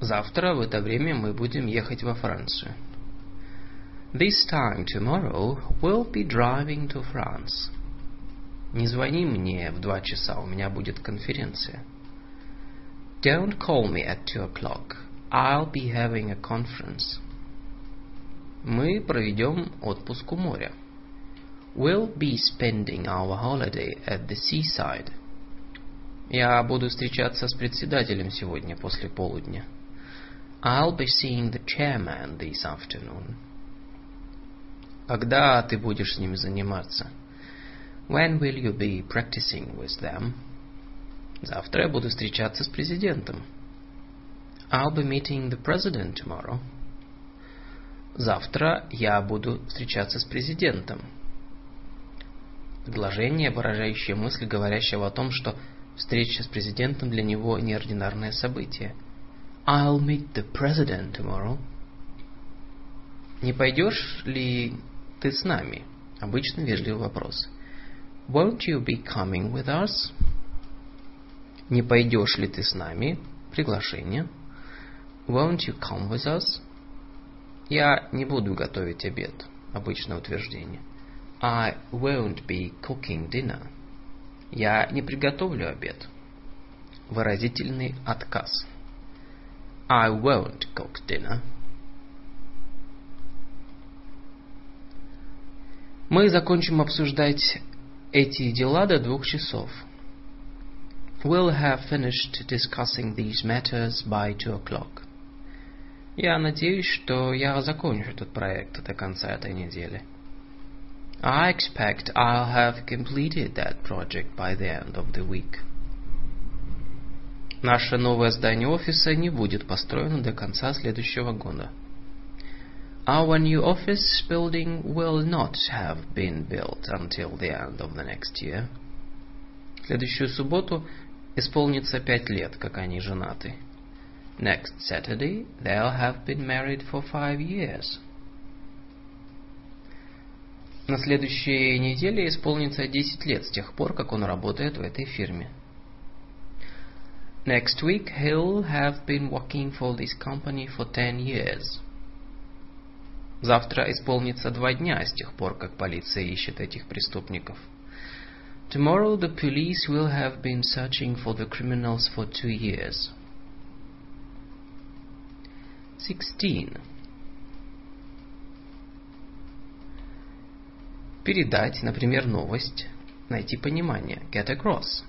Завтра в это время мы будем ехать во Францию. This time tomorrow we'll be driving to France. Не звони мне в два часа, у меня будет конференция. Don't call me at two o'clock. I'll be having a conference. Мы проведем отпуск у моря. We'll be spending our holiday at the seaside. Я буду встречаться с председателем сегодня после полудня. I'll be seeing the chairman this afternoon. Когда ты будешь с ними заниматься? When will you be practicing with them? Завтра я буду встречаться с президентом. I'll be meeting the president tomorrow. Завтра я буду встречаться с президентом. Предложение, выражающее мысль говорящего о том, что встреча с президентом для него неординарное событие. I'll meet the president tomorrow. Не пойдешь ли ты с нами? Обычно вежливый вопрос. Won't you be coming with us? Не пойдешь ли ты с нами? Приглашение. Won't you come with us? Я не буду готовить обед. Обычное утверждение. I won't be cooking dinner. Я не приготовлю обед. Выразительный отказ. I won't cook dinner. Мы закончим обсуждать эти дела до двух часов. We'll have finished discussing these matters by two o'clock. Я надеюсь, что я закончу этот проект до конца этой недели. I expect I'll have completed that project by the end of the week. Наше новое здание офиса не будет построено до конца следующего года. Our new office building will not have been built until the end of the next year. В следующую субботу исполнится пять лет, как они женаты. Next Saturday they'll have been married for five years. На следующей неделе исполнится 10 лет с тех пор, как он работает в этой фирме. Next week he'll have been working for this company for 10 years. Завтра исполнится два дня с тех пор, как полиция ищет этих преступников. Tomorrow the police will have been searching for the criminals for two years. 16. Передать, например, новость, найти понимание, get across,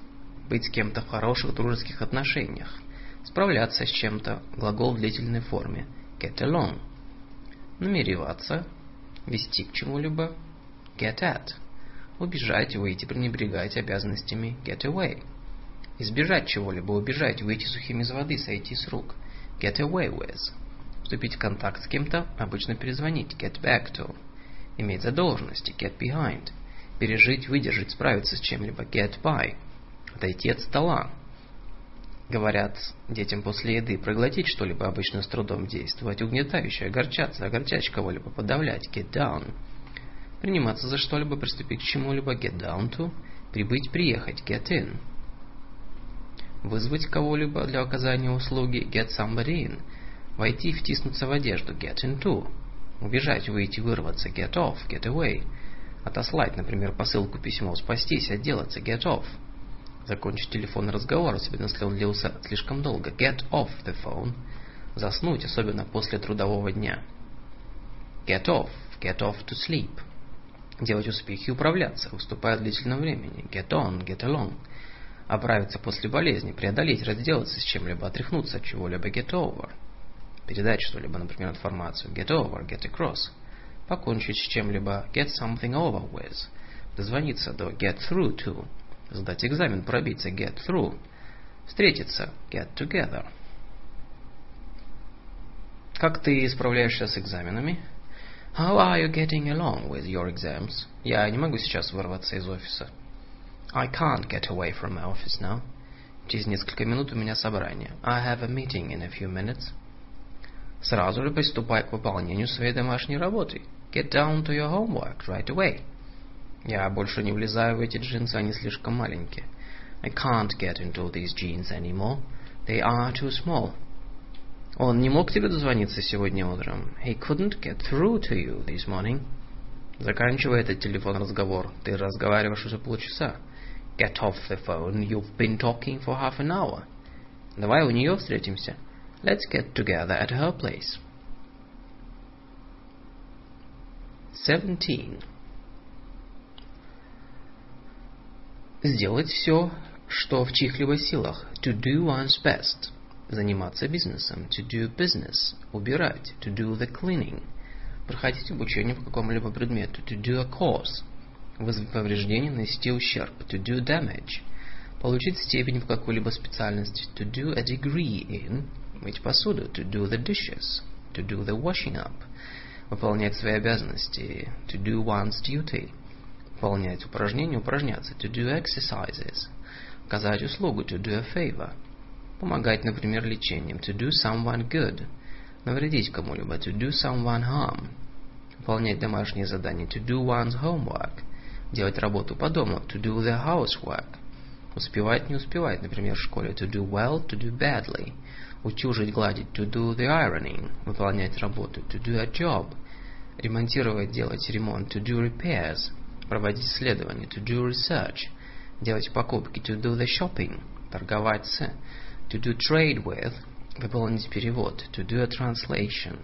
быть с кем-то в хороших дружеских отношениях, справляться с чем-то, глагол в длительной форме, get along, намереваться, вести к чему-либо, get at, убежать, выйти, пренебрегать обязанностями, get away, избежать чего-либо, убежать, выйти сухим из воды, сойти с рук, get away with, вступить в контакт с кем-то, обычно перезвонить, get back to, иметь задолженности, get behind, пережить, выдержать, справиться с чем-либо, get by, отойти от стола. Говорят детям после еды проглотить что-либо обычно с трудом действовать, угнетающе, огорчаться, огорчать кого-либо, подавлять, get down. Приниматься за что-либо, приступить к чему-либо, get down to. Прибыть, приехать, get in. Вызвать кого-либо для оказания услуги, get somebody in. Войти, втиснуться в одежду, get into. Убежать, выйти, вырваться, get off, get away. Отослать, например, посылку, письмо, спастись, отделаться, get off. Закончить телефонный разговор, особенно если он длился слишком долго. Get off the phone. Заснуть, особенно после трудового дня. Get off. Get off to sleep. Делать успехи, управляться, выступая в длительном времени. Get on. Get along. Оправиться после болезни, преодолеть, разделаться с чем-либо, отряхнуться от чего-либо. Get over. Передать что-либо, например, информацию. Get over. Get across. Покончить с чем-либо. Get something over with. Дозвониться до. Get through to. Сдать экзамен, пробиться, get through. Встретиться, get together. Как ты справляешься с экзаменами? How are you getting along with your exams? Я не могу сейчас вырваться из офиса. I can't get away from my office now. Через несколько минут у меня собрание. I have a meeting in a few minutes. Сразу же приступай к выполнению своей домашней работы. Get down to your homework right away. Я больше не влезаю в эти джинсы, они слишком маленькие. I can't get into these jeans anymore. They are too small. Он не мог тебе дозвониться сегодня утром. He couldn't get through to you this morning. Заканчивай этот телефон разговор. Ты разговариваешь уже полчаса. Get off the phone. You've been talking for half an hour. Давай у нее встретимся. Let's get together at her place. 17. Сделать все, что в чьих-либо силах. To do one's best. Заниматься бизнесом. To do business. Убирать. To do the cleaning. Проходить обучение по какому-либо предмету. To do a course. Вызвать повреждение, нанести ущерб. To do damage. Получить степень в какой-либо специальности. To do a degree in. Мыть посуду. To do the dishes. To do the washing up. Выполнять свои обязанности. To do one's duty выполнять упражнения, упражняться, to do exercises, оказать услугу, to do a favor, помогать, например, лечением, to do someone good, навредить кому-либо, to do someone harm, выполнять домашние задания, to do one's homework, делать работу по дому, to do the housework, успевать, не успевать, например, в школе, to do well, to do badly, утюжить, гладить, to do the ironing, выполнять работу, to do a job, ремонтировать, делать ремонт, to do repairs, проводить исследования, to do research, делать покупки, to do the shopping, торговать с, to do trade with, выполнить перевод, to do a translation.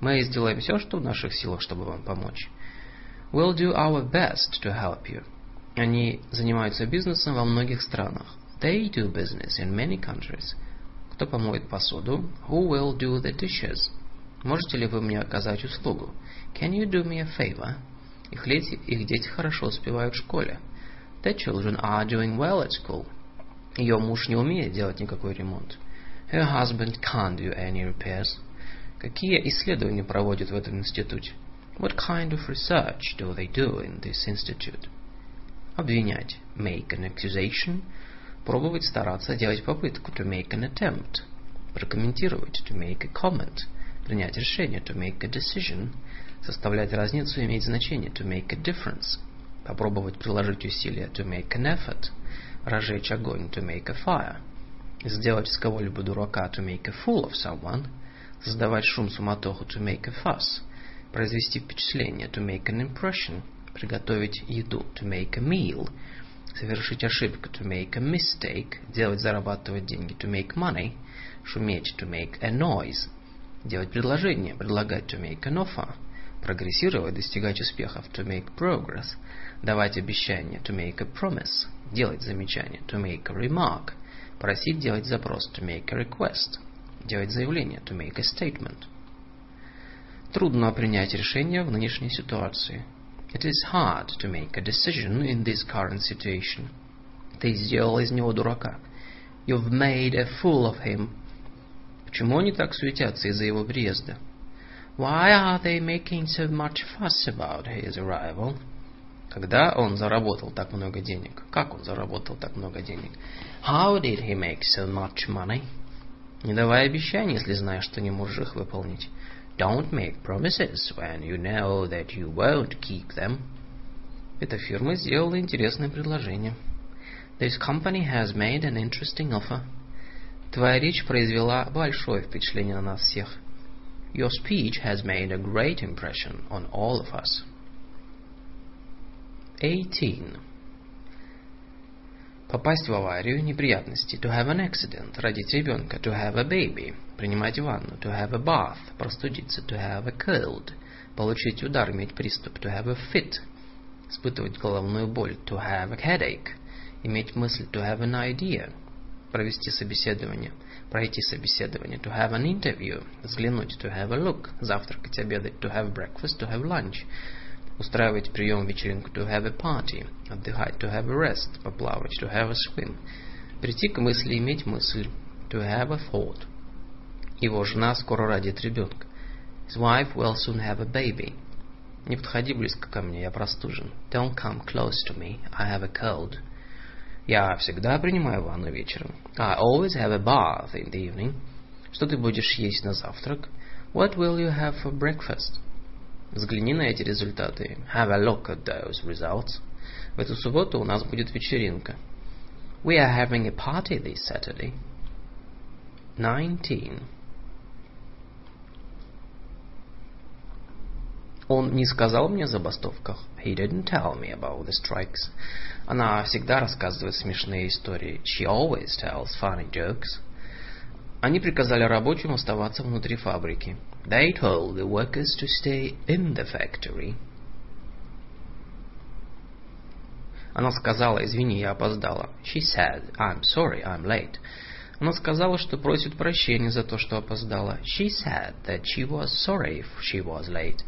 Мы сделаем все, что в наших силах, чтобы вам помочь. We'll do our best to help you. Они занимаются бизнесом во многих странах. They do business in many countries. Кто помоет посуду? Who will do the dishes? Можете ли вы мне оказать услугу? Can you do me a favor? Их дети, их дети хорошо успевают в школе. The children are doing well at school. Ее муж не умеет делать никакой ремонт. Her husband can't do any repairs. Какие исследования проводят в этом институте? What kind of research do they do in this institute? Обвинять. Make an accusation. Пробовать стараться, делать попытку. To make an attempt. Прокомментировать. To make a comment. Принять решение. To make a decision. Составлять разницу, иметь значение. To make a difference. Попробовать приложить усилия. To make an effort. Разжечь огонь. To make a fire. Сделать из кого-либо дурака. To make a fool of someone. Создавать шум, суматоху. To make a fuss. Произвести впечатление. To make an impression. Приготовить еду. To make a meal. Совершить ошибку. To make a mistake. Делать, зарабатывать деньги. To make money. Шуметь. To make a noise. Делать предложение. Предлагать. To make an offer прогрессировать, достигать успехов, to make progress, давать обещание, to make a promise, делать замечание, to make a remark, просить делать запрос, to make a request, делать заявление, to make a statement. Трудно принять решение в нынешней ситуации. It is hard to make a decision in this current situation. Ты сделал из него дурака. You've made a fool of him. Почему они так суетятся из-за его приезда? Why are they making so much fuss about his arrival? Когда он заработал так много денег? Как он заработал так много денег? How did he make so much money? Не давай обещаний, если знаешь, что не можешь их выполнить. Don't make promises when you know that you won't keep them. Эта фирма сделала интересное предложение. This company has made an interesting offer. Твоя речь произвела большое впечатление на нас всех. Your speech has made a great impression on all of us. 18. Попасть в аварию, неприятности. To have an accident. Родить ребенка. To have a baby. Принимать ванну. To have a bath. Простудиться. To have a cold. Получить удар, иметь приступ. To have a fit. Испытывать головную боль. To have a headache. Иметь мысль. To have an idea. Провести собеседование пройти собеседование, to have an interview, взглянуть, to have a look, завтракать, обедать, to have breakfast, to have lunch, устраивать прием, вечеринку, to have a party, отдыхать, to have a rest, поплавать, to have a swim, прийти к мысли, иметь мысль, to have a thought. Его жена скоро родит ребенка. His wife will soon have a baby. Не подходи близко ко мне, я простужен. Don't come close to me, I have a cold. Я всегда принимаю ванну вечером. I always have a bath in the evening. Что ты будешь есть на завтрак? What will you have for breakfast? Взгляни на эти результаты. Have a look at those results. В эту субботу у нас будет вечеринка. We are having a party this Saturday. 19. Он не сказал мне о забастовках. He didn't tell me about the strikes. Она всегда рассказывает смешные истории. She always tells funny jokes. Они приказали рабочим оставаться внутри фабрики. They told the workers to stay in the factory. Она сказала, извини, я опоздала. She said, I'm sorry, I'm late. Она сказала, что просит прощения за то, что опоздала. She said that she was sorry if she was late.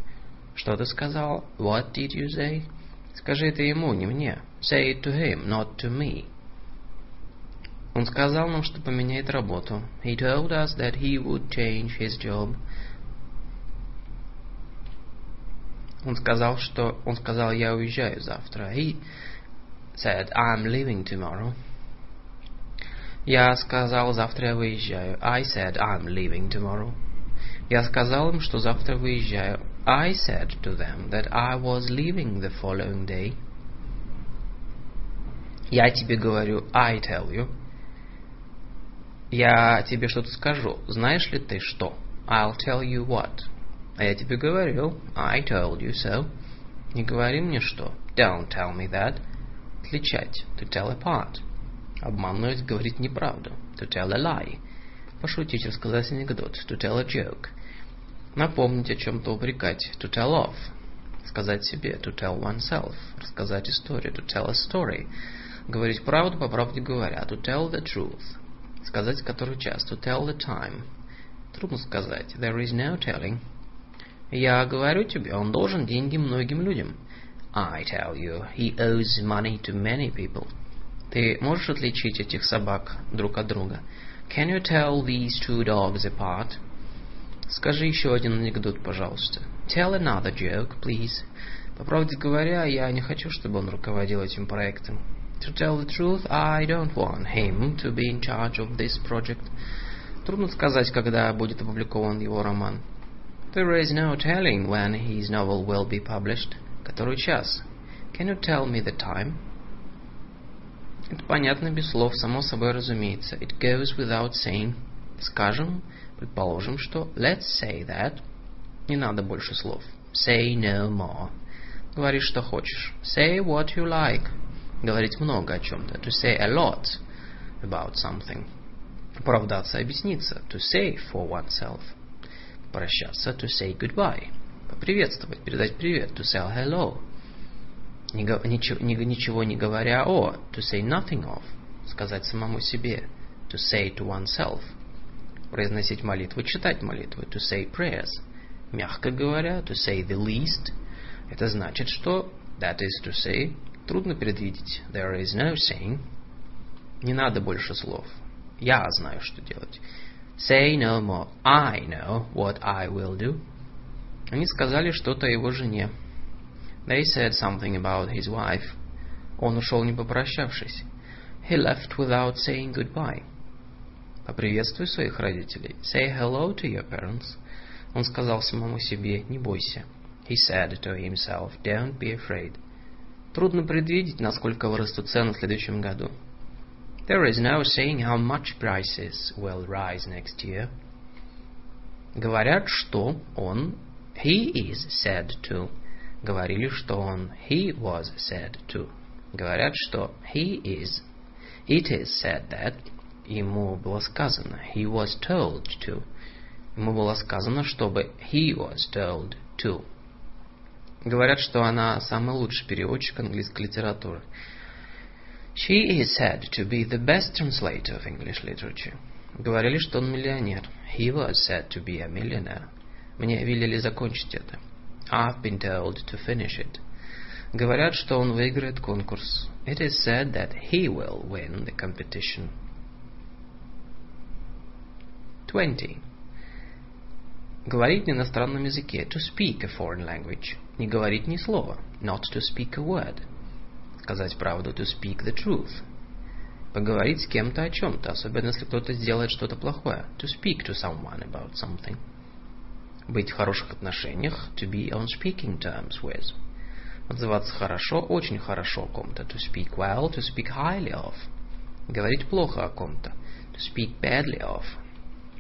Что ты сказал? What did you say? Скажи это ему, не мне. Say it to him, not to me. Он сказал нам, что поменяет работу. He told us that he would change his job. Он сказал, что... Он сказал, я уезжаю завтра. He said, I'm leaving tomorrow. Я сказал, завтра я выезжаю. I said, I'm leaving tomorrow. Я сказал им, что завтра выезжаю. I said to them that I was leaving the following day. Я тебе говорю, I tell you. Я тебе что-то скажу. Знаешь ли ты что? I'll tell you what. А я тебе говорил, I told you so. Не говори мне что. Don't tell me that. Отличать. To tell apart. Обмануть, говорить неправду. To tell a lie. Пошутить, рассказать анекдот. To tell a joke. Напомнить о чем-то упрекать. To tell off. Сказать себе. To tell oneself. Рассказать историю. To tell a story. Говорить правду по правде говоря. To tell the truth. Сказать который час. To tell the time. Трудно сказать. There is no telling. Я говорю тебе, он должен деньги многим людям. I tell you, he owes money to many people. Ты можешь отличить этих собак друг от друга? Can you tell these two dogs apart? Скажи еще один анекдот, пожалуйста. Tell another joke, please. По правде говоря, я не хочу, чтобы он руководил этим проектом. To tell the truth, I don't want him to be in charge of this project. Трудно сказать, когда будет опубликован его роман. There is no telling when his novel will be published. Который час? Can you tell me the time? Это понятно без слов, само собой разумеется. It goes without saying. Скажем, предположим, что let's say that. Не надо больше слов. Say no more. Говори, что хочешь. Say what you like. Говорить много о чем-то. To say a lot about something. Оправдаться, объясниться. To say for oneself. Прощаться. To say goodbye. Поприветствовать, передать привет. To say hello. Ничего, ничего не говоря о. To say nothing of. Сказать самому себе. To say to oneself. Произносить молитву, читать молитву. To say prayers. Мягко говоря, to say the least. Это значит, что that is to say трудно предвидеть. There is no saying. Не надо больше слов. Я знаю, что делать. Say no more. I know what I will do. Они сказали что-то о его жене. They said something about his wife. Он ушел не попрощавшись. He left without saying goodbye. Поприветствуй своих родителей. Say hello to your parents. Он сказал самому себе, не бойся. He said to himself, don't be afraid. Трудно предвидеть, насколько вырастут цены в следующем году. There is no saying how much prices will rise next year. Говорят, что он, he is said to. Говорили, что он, he was said to. Говорят, что he is, it is said that. Ему было сказано, he was told to. Ему было сказано, чтобы he was told to. Говорят, что она самый лучший переводчик английской литературы. She is said to be the best translator of English literature. Говорили, что он миллионер. He was said to be a millionaire. Мне велели закончить это. I've been told to finish it. Говорят, что он выиграет конкурс. It is said that he will win the competition. 20. Говорить на иностранном языке. To speak a foreign language. Не говорить ни слова. Not to speak a word. Сказать правду. To speak the truth. Поговорить с кем-то о чем-то, особенно если кто-то сделает что-то плохое. To speak to someone about something. Быть в хороших отношениях. To be on speaking terms with. Отзываться хорошо, очень хорошо о ком-то. To speak well, to speak highly of. Говорить плохо о ком-то. To speak badly of.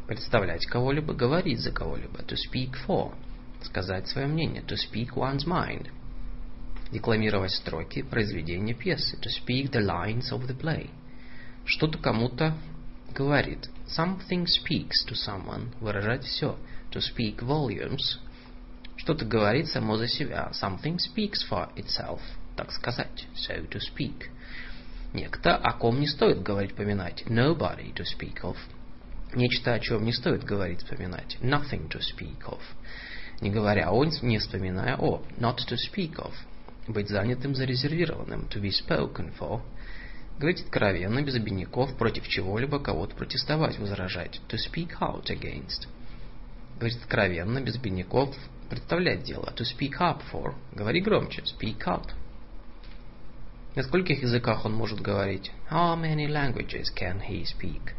Представлять кого-либо, говорить за кого-либо. To speak for. Сказать свое мнение. To speak one's mind. Декламировать строки произведения пьесы. To speak the lines of the play. Что-то кому-то говорит. Something speaks to someone. Выражать все. To speak volumes. Что-то говорит само за себя. Something speaks for itself. Так сказать. So to speak. Некто, о ком не стоит говорить, поминать. Nobody to speak of. Нечто, о чем не стоит говорить, вспоминать. Nothing to speak of. Не говоря о, не вспоминая о. Not to speak of. Быть занятым, зарезервированным. To be spoken for. Говорить откровенно, без обиняков, против чего-либо, кого-то протестовать, возражать. To speak out against. Говорить откровенно, без обиняков, представлять дело. To speak up for. Говори громче. Speak out. На скольких языках он может говорить? How many languages can he speak?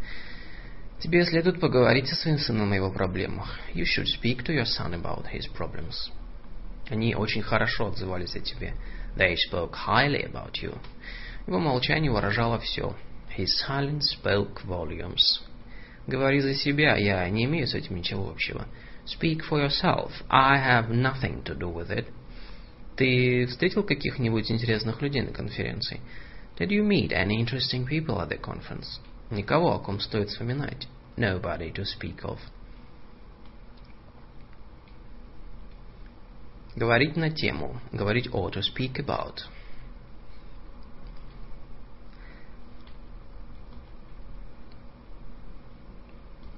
Тебе следует поговорить со своим сыном о его проблемах. You should speak to your son about his problems. Они очень хорошо отзывались о тебе. They spoke highly about you. Его молчание выражало все. His silence spoke volumes. Говори за себя, я не имею с этим ничего общего. Speak for yourself. I have nothing to do with it. Ты встретил каких-нибудь интересных людей на конференции? Did you meet any interesting people at the conference? Никого, о ком стоит вспоминать. Nobody to speak of. Говорить на тему. Говорить о, to speak about.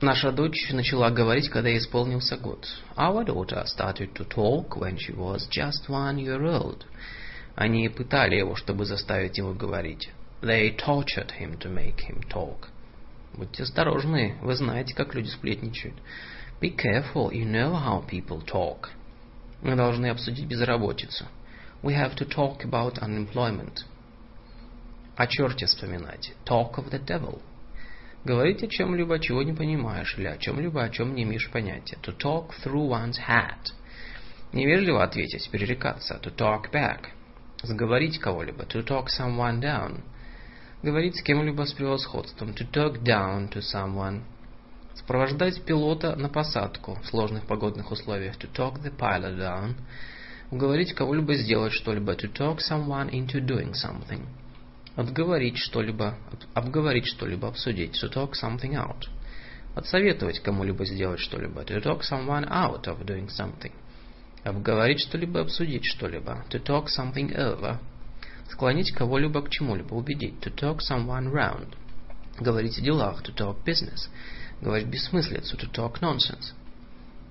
Наша дочь начала говорить, когда исполнился год. Our daughter started to talk when she was just one year old. Они пытали его, чтобы заставить его говорить. They tortured him to make him talk. Будьте осторожны, вы знаете, как люди сплетничают. Be careful, you know how people talk. Мы должны обсудить безработицу. We have to talk about unemployment. О черте вспоминать. Talk of the devil. Говорить о чем-либо, чего не понимаешь, или о чем-либо, о чем не имеешь понятия. To talk through one's hat. Невежливо ответить, перерекаться. To talk back. Заговорить кого-либо. To talk someone down. Говорить с кем-либо с превосходством. To talk down to someone. Сопровождать пилота на посадку в сложных погодных условиях. To talk the pilot down. Уговорить кого-либо сделать что-либо. To talk someone into doing something. Отговорить что-либо, обговорить что-либо, обсудить. To talk something out. Отсоветовать кому-либо сделать что-либо. To talk someone out of doing something. Обговорить что-либо, обсудить что-либо. To talk something over. Склонить кого-либо к чему-либо, убедить. To talk someone round. Говорить о делах. To talk business. Говорить бессмыслицу. To talk nonsense.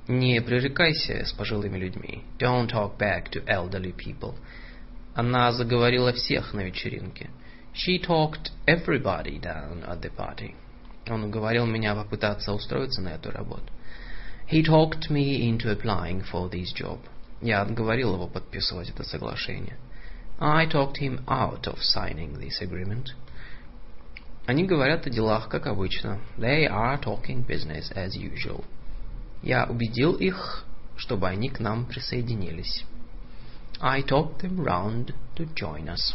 Не пререкайся с пожилыми людьми. Don't talk back to elderly people. Она заговорила всех на вечеринке. She talked everybody down at the party. Он уговорил меня попытаться устроиться на эту работу. He talked me into applying for this job. Я отговорил его подписывать это соглашение. I talked him out of signing this agreement. Они говорят о делах, как обычно. They are talking business as usual. Я убедил их, чтобы они к нам присоединились. I talked them round to join us.